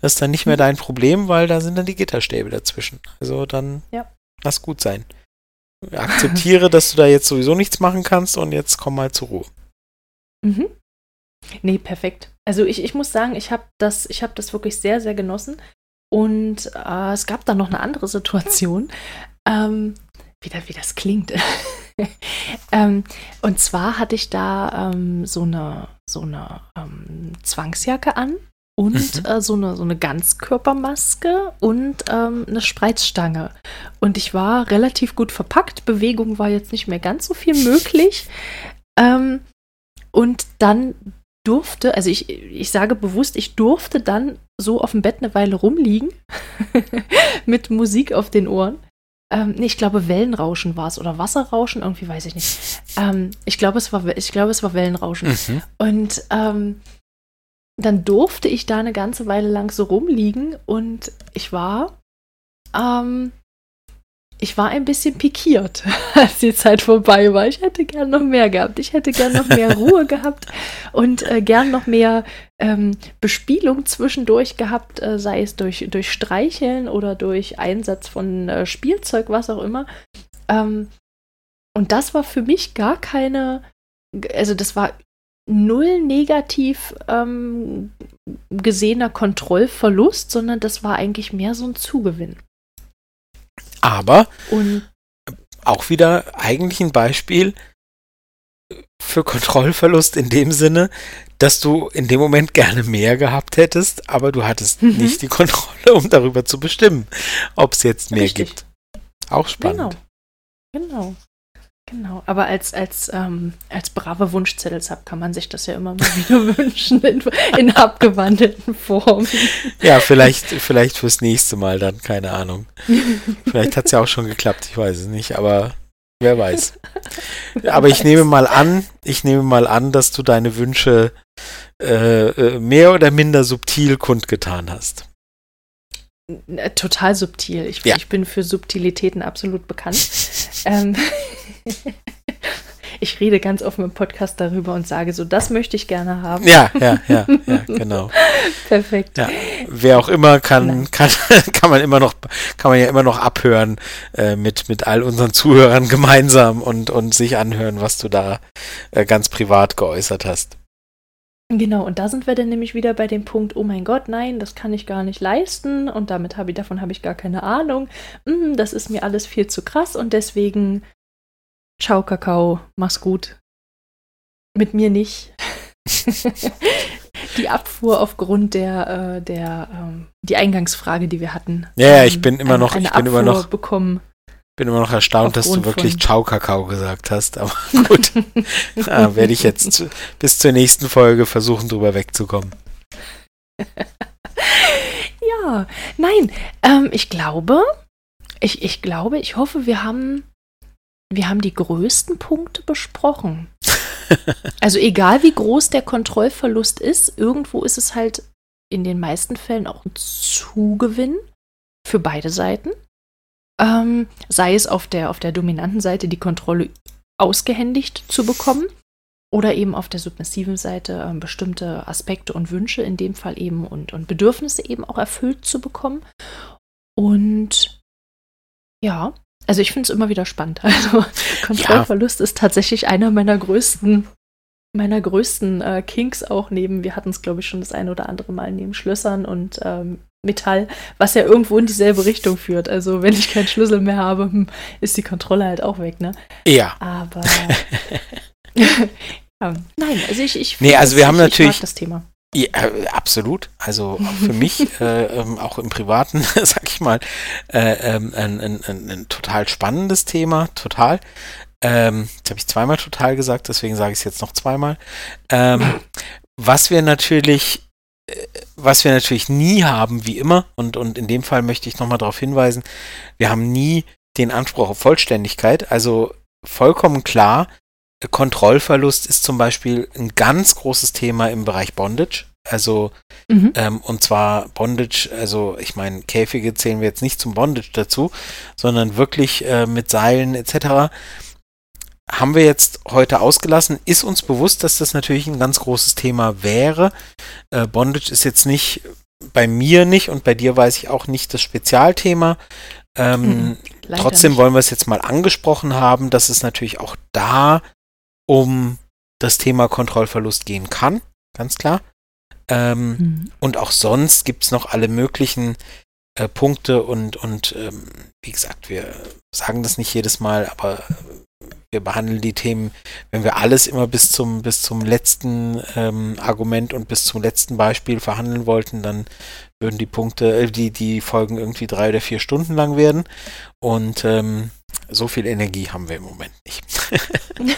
Das ist dann nicht mehr mhm. dein Problem, weil da sind dann die Gitterstäbe dazwischen. Also dann ja. lass gut sein akzeptiere, dass du da jetzt sowieso nichts machen kannst und jetzt komm mal zur Ruhe. Mhm. Nee, perfekt. Also ich, ich muss sagen, ich habe das, hab das wirklich sehr, sehr genossen. Und äh, es gab dann noch eine andere Situation. (laughs) Ähm, wieder, wie das klingt. (laughs) ähm, und zwar hatte ich da ähm, so eine, so eine ähm, Zwangsjacke an. Und mhm. äh, so, eine, so eine Ganzkörpermaske und ähm, eine Spreizstange. Und ich war relativ gut verpackt. Bewegung war jetzt nicht mehr ganz so viel möglich. (laughs) Ähm, und dann durfte, also ich, ich sage bewusst, ich durfte dann so auf dem Bett eine Weile rumliegen (laughs) mit Musik auf den Ohren. Ähm, nee, ich glaube Wellenrauschen war es oder Wasserrauschen, irgendwie weiß ich nicht. Ähm, ich glaube, es war, ich glaube, es war Wellenrauschen. Mhm. Und ähm, dann durfte ich da eine ganze Weile lang so rumliegen und ich war ähm, ich war ein bisschen pikiert, (laughs) als die Zeit vorbei war. Ich hätte gern noch mehr gehabt. Ich hätte gern noch mehr Ruhe (laughs) gehabt und äh, gern noch mehr ähm, Bespielung zwischendurch gehabt, äh, sei es durch, durch Streicheln oder durch Einsatz von äh, Spielzeug, was auch immer. Ähm, und das war für mich gar keine, also das war null negativ ähm, gesehener Kontrollverlust, sondern das war eigentlich mehr so ein Zugewinn. Aber und auch wieder eigentlich ein Beispiel für Kontrollverlust in dem Sinne, dass du in dem Moment gerne mehr gehabt hättest, aber du hattest mhm. nicht die Kontrolle, um darüber zu bestimmen, ob es jetzt mehr Richtig. gibt. Auch spannend. Genau. Genau. Genau, aber als, als, ähm, als brave Wunschzettelsab kann man sich das ja immer mal (laughs) wieder wünschen in, in abgewandelten Formen. Ja, vielleicht, vielleicht fürs nächste Mal dann, keine Ahnung. Vielleicht hat es ja auch schon geklappt, ich weiß es nicht, aber wer weiß. aber ich nehme mal an, ich nehme mal an, dass du deine Wünsche äh, äh mehr oder minder subtil kundgetan hast. Total subtil. Ich, ja. ich bin für Subtilitäten absolut bekannt. (laughs) ähm, (laughs) ich rede ganz offen im Podcast darüber und sage so, das möchte ich gerne haben. Ja, ja, ja, ja, (laughs) genau. Perfekt. Ja, wer auch immer kann, kann, (laughs) kann man immer noch, kann man ja immer noch abhören äh, mit, mit all unseren Zuhörern gemeinsam und, und sich anhören, was du da äh, ganz privat geäußert hast. Genau, und da sind wir dann nämlich wieder bei dem Punkt, oh mein Gott, nein, das kann ich gar nicht leisten und damit habe ich, davon habe ich gar keine Ahnung. Mm, das ist mir alles viel zu krass und deswegen Ciao, Kakao, mach's gut. Mit mir nicht. (laughs) die Abfuhr aufgrund der, äh, der ähm, die Eingangsfrage, die wir hatten. Ja, ähm, ich bin immer noch, ich bin Abfuhr immer noch, bekommen. bin immer noch erstaunt, dass du wirklich Ciao Kakao gesagt hast. Aber (laughs) gut, da werde ich jetzt zu, bis zur nächsten Folge versuchen, drüber wegzukommen. (laughs) ja, nein, ähm, ich glaube, ich, ich glaube, ich hoffe, wir haben wir haben die größten Punkte besprochen. (laughs) also egal wie groß der Kontrollverlust ist, irgendwo ist es halt in den meisten Fällen auch ein Zugewinn für beide Seiten. Ähm, sei es auf der, auf der dominanten Seite die Kontrolle ausgehändigt zu bekommen oder eben auf der submissiven Seite äh, bestimmte Aspekte und Wünsche in dem Fall eben und, und Bedürfnisse eben auch erfüllt zu bekommen. Und ja, also ich finde es immer wieder spannend. (laughs) Also Kontrollverlust ja. ist tatsächlich einer meiner größten, meiner größten äh, Kinks auch neben, wir hatten es glaube ich schon das eine oder andere Mal neben Schlössern und ähm, Metall, was ja irgendwo in dieselbe Richtung führt. Also wenn ich keinen Schlüssel mehr habe, hm, ist die Kontrolle halt auch weg, ne? Ja. Aber (laughs) (laughs) ja, nein, also ich, ich Nee, also wir haben natürlich das Thema. Ja, äh, absolut. Also für mich, (laughs) äh, ähm, auch im Privaten, (laughs) sag ich mal, äh, ähm, ein, ein, ein, ein, total spannendes Thema, total. Ähm, jetzt habe ich zweimal total gesagt, deswegen sage ich es jetzt noch zweimal. Ähm, was wir natürlich, äh, was wir natürlich nie haben, wie immer, und, und in dem Fall möchte ich nochmal darauf hinweisen, wir haben nie den Anspruch auf Vollständigkeit. Also vollkommen klar, Kontrollverlust ist zum Beispiel ein ganz großes Thema im Bereich Bondage. Also, mhm. ähm, und zwar Bondage, also ich meine, Käfige zählen wir jetzt nicht zum Bondage dazu, sondern wirklich äh, mit Seilen etc. Haben wir jetzt heute ausgelassen. Ist uns bewusst, dass das natürlich ein ganz großes Thema wäre. Äh, Bondage ist jetzt nicht bei mir nicht und bei dir weiß ich auch nicht das Spezialthema. Ähm, hm, trotzdem nicht. wollen wir es jetzt mal angesprochen haben, dass es natürlich auch da um das Thema Kontrollverlust gehen kann, ganz klar. Ähm, mhm. Und auch sonst gibt es noch alle möglichen äh, Punkte und, und ähm, wie gesagt, wir sagen das nicht jedes Mal, aber wir behandeln die Themen, wenn wir alles immer bis zum, bis zum letzten ähm, Argument und bis zum letzten Beispiel verhandeln wollten, dann würden die Punkte, äh, die, die Folgen irgendwie drei oder vier Stunden lang werden. Und ähm, so viel Energie haben wir im Moment nicht. (laughs)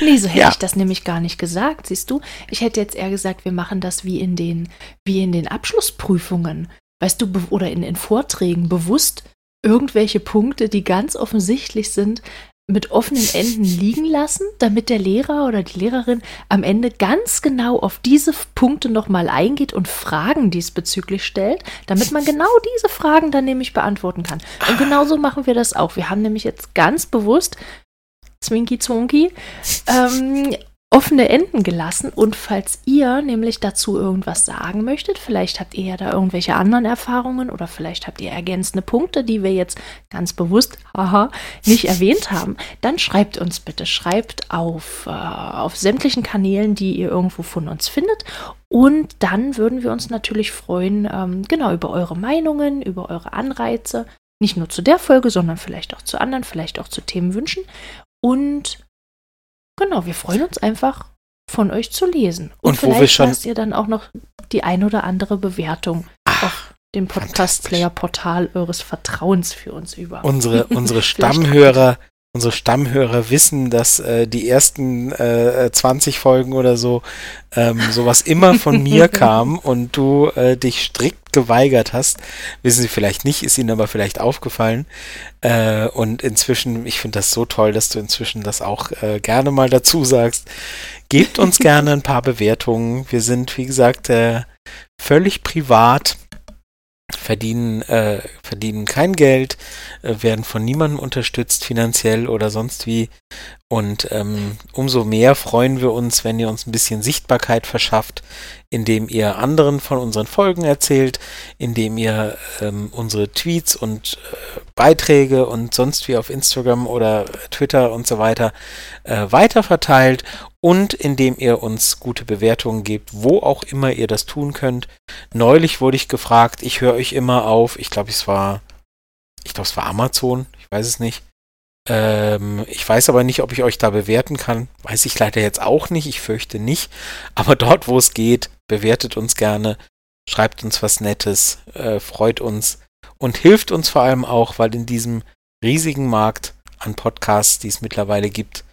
nee, so hätte ja. ich das nämlich gar nicht gesagt, siehst du. Ich hätte jetzt eher gesagt, wir machen das wie in den, wie in den Abschlussprüfungen. Weißt du, oder in, in Vorträgen bewusst irgendwelche Punkte, die ganz offensichtlich sind, mit offenen Enden liegen lassen, damit der Lehrer oder die Lehrerin am Ende ganz genau auf diese Punkte nochmal eingeht und Fragen diesbezüglich stellt, damit man genau diese Fragen dann nämlich beantworten kann. Und genauso machen wir das auch. Wir haben nämlich jetzt ganz bewusst Zwinky Zwonky ähm, offene Enden gelassen. Und falls ihr nämlich dazu irgendwas sagen möchtet, vielleicht habt ihr ja da irgendwelche anderen Erfahrungen oder vielleicht habt ihr ergänzende Punkte, die wir jetzt ganz bewusst, haha, nicht erwähnt haben, dann schreibt uns bitte. Schreibt auf, äh, auf sämtlichen Kanälen, die ihr irgendwo von uns findet. Und dann würden wir uns natürlich freuen, ähm, genau, über eure Meinungen, über eure Anreize. Nicht nur zu der Folge, sondern vielleicht auch zu anderen, vielleicht auch zu Themenwünschen. Und Genau, wir freuen uns einfach, von euch zu lesen. Und, Und vielleicht wo wir schon lasst ihr dann auch noch die ein oder andere Bewertung Ach, auf dem Podcast-Player-Portal eures Vertrauens für uns über. Unsere, (laughs) unsere Stammhörer unsere Stammhörer wissen, dass äh, die ersten äh, 20 Folgen oder so ähm, sowas immer von (laughs) mir kam und du äh, dich strikt geweigert hast. Wissen sie vielleicht nicht, ist ihnen aber vielleicht aufgefallen. Äh, und inzwischen, ich finde das so toll, dass du inzwischen das auch äh, gerne mal dazu sagst. Gebt uns gerne ein paar (laughs) Bewertungen. Wir sind, wie gesagt, äh, völlig privat verdienen, äh, verdienen kein Geld, äh, werden von niemandem unterstützt, finanziell oder sonst wie. Und ähm, umso mehr freuen wir uns, wenn ihr uns ein bisschen Sichtbarkeit verschafft, indem ihr anderen von unseren Folgen erzählt, indem ihr ähm, unsere Tweets und äh, Beiträge und sonst wie auf Instagram oder Twitter und so weiter äh, weiterverteilt und indem ihr uns gute Bewertungen gebt, wo auch immer ihr das tun könnt. Neulich wurde ich gefragt, ich höre euch immer auf, ich glaube, es war, ich glaube, es war Amazon, ich weiß es nicht. Ähm, ich weiß aber nicht, ob ich euch da bewerten kann. Weiß ich leider jetzt auch nicht, ich fürchte nicht. Aber dort, wo es geht, bewertet uns gerne, schreibt uns was Nettes, äh, freut uns und hilft uns vor allem auch, weil in diesem riesigen Markt an Podcasts, die es mittlerweile gibt,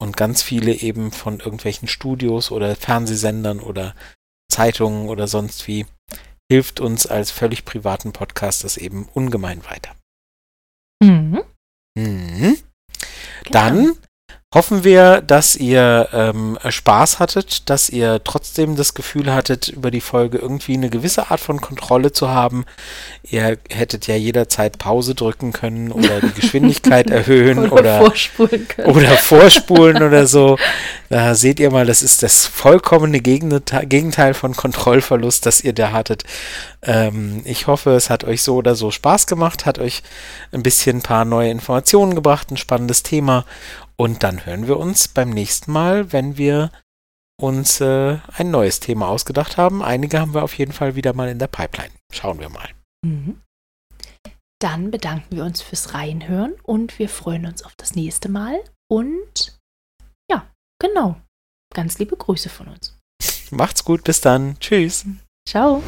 und ganz viele eben von irgendwelchen Studios oder Fernsehsendern oder Zeitungen oder sonst wie, hilft uns als völlig privaten Podcast das eben ungemein weiter. Mhm. Mhm. Genau. Dann hoffen wir, dass ihr ähm, Spaß hattet, dass ihr trotzdem das Gefühl hattet, über die Folge irgendwie eine gewisse Art von Kontrolle zu haben. Ihr hättet ja jederzeit Pause drücken können oder die Geschwindigkeit (laughs) erhöhen oder, oder, vorspulen können. Oder vorspulen oder so. Da seht ihr mal, das ist das vollkommene Gegenteil von Kontrollverlust, das ihr da hattet. Ähm, ich hoffe, es hat euch so oder so Spaß gemacht, hat euch ein bisschen ein paar neue Informationen gebracht, ein spannendes Thema und dann hören wir uns beim nächsten Mal, wenn wir uns äh, ein neues Thema ausgedacht haben. Einige haben wir auf jeden Fall wieder mal in der Pipeline. Schauen wir mal. Mhm. Dann bedanken wir uns fürs Reinhören und wir freuen uns auf das nächste Mal. Und ja, genau. Ganz liebe Grüße von uns. Macht's gut, bis dann. Tschüss. Ciao.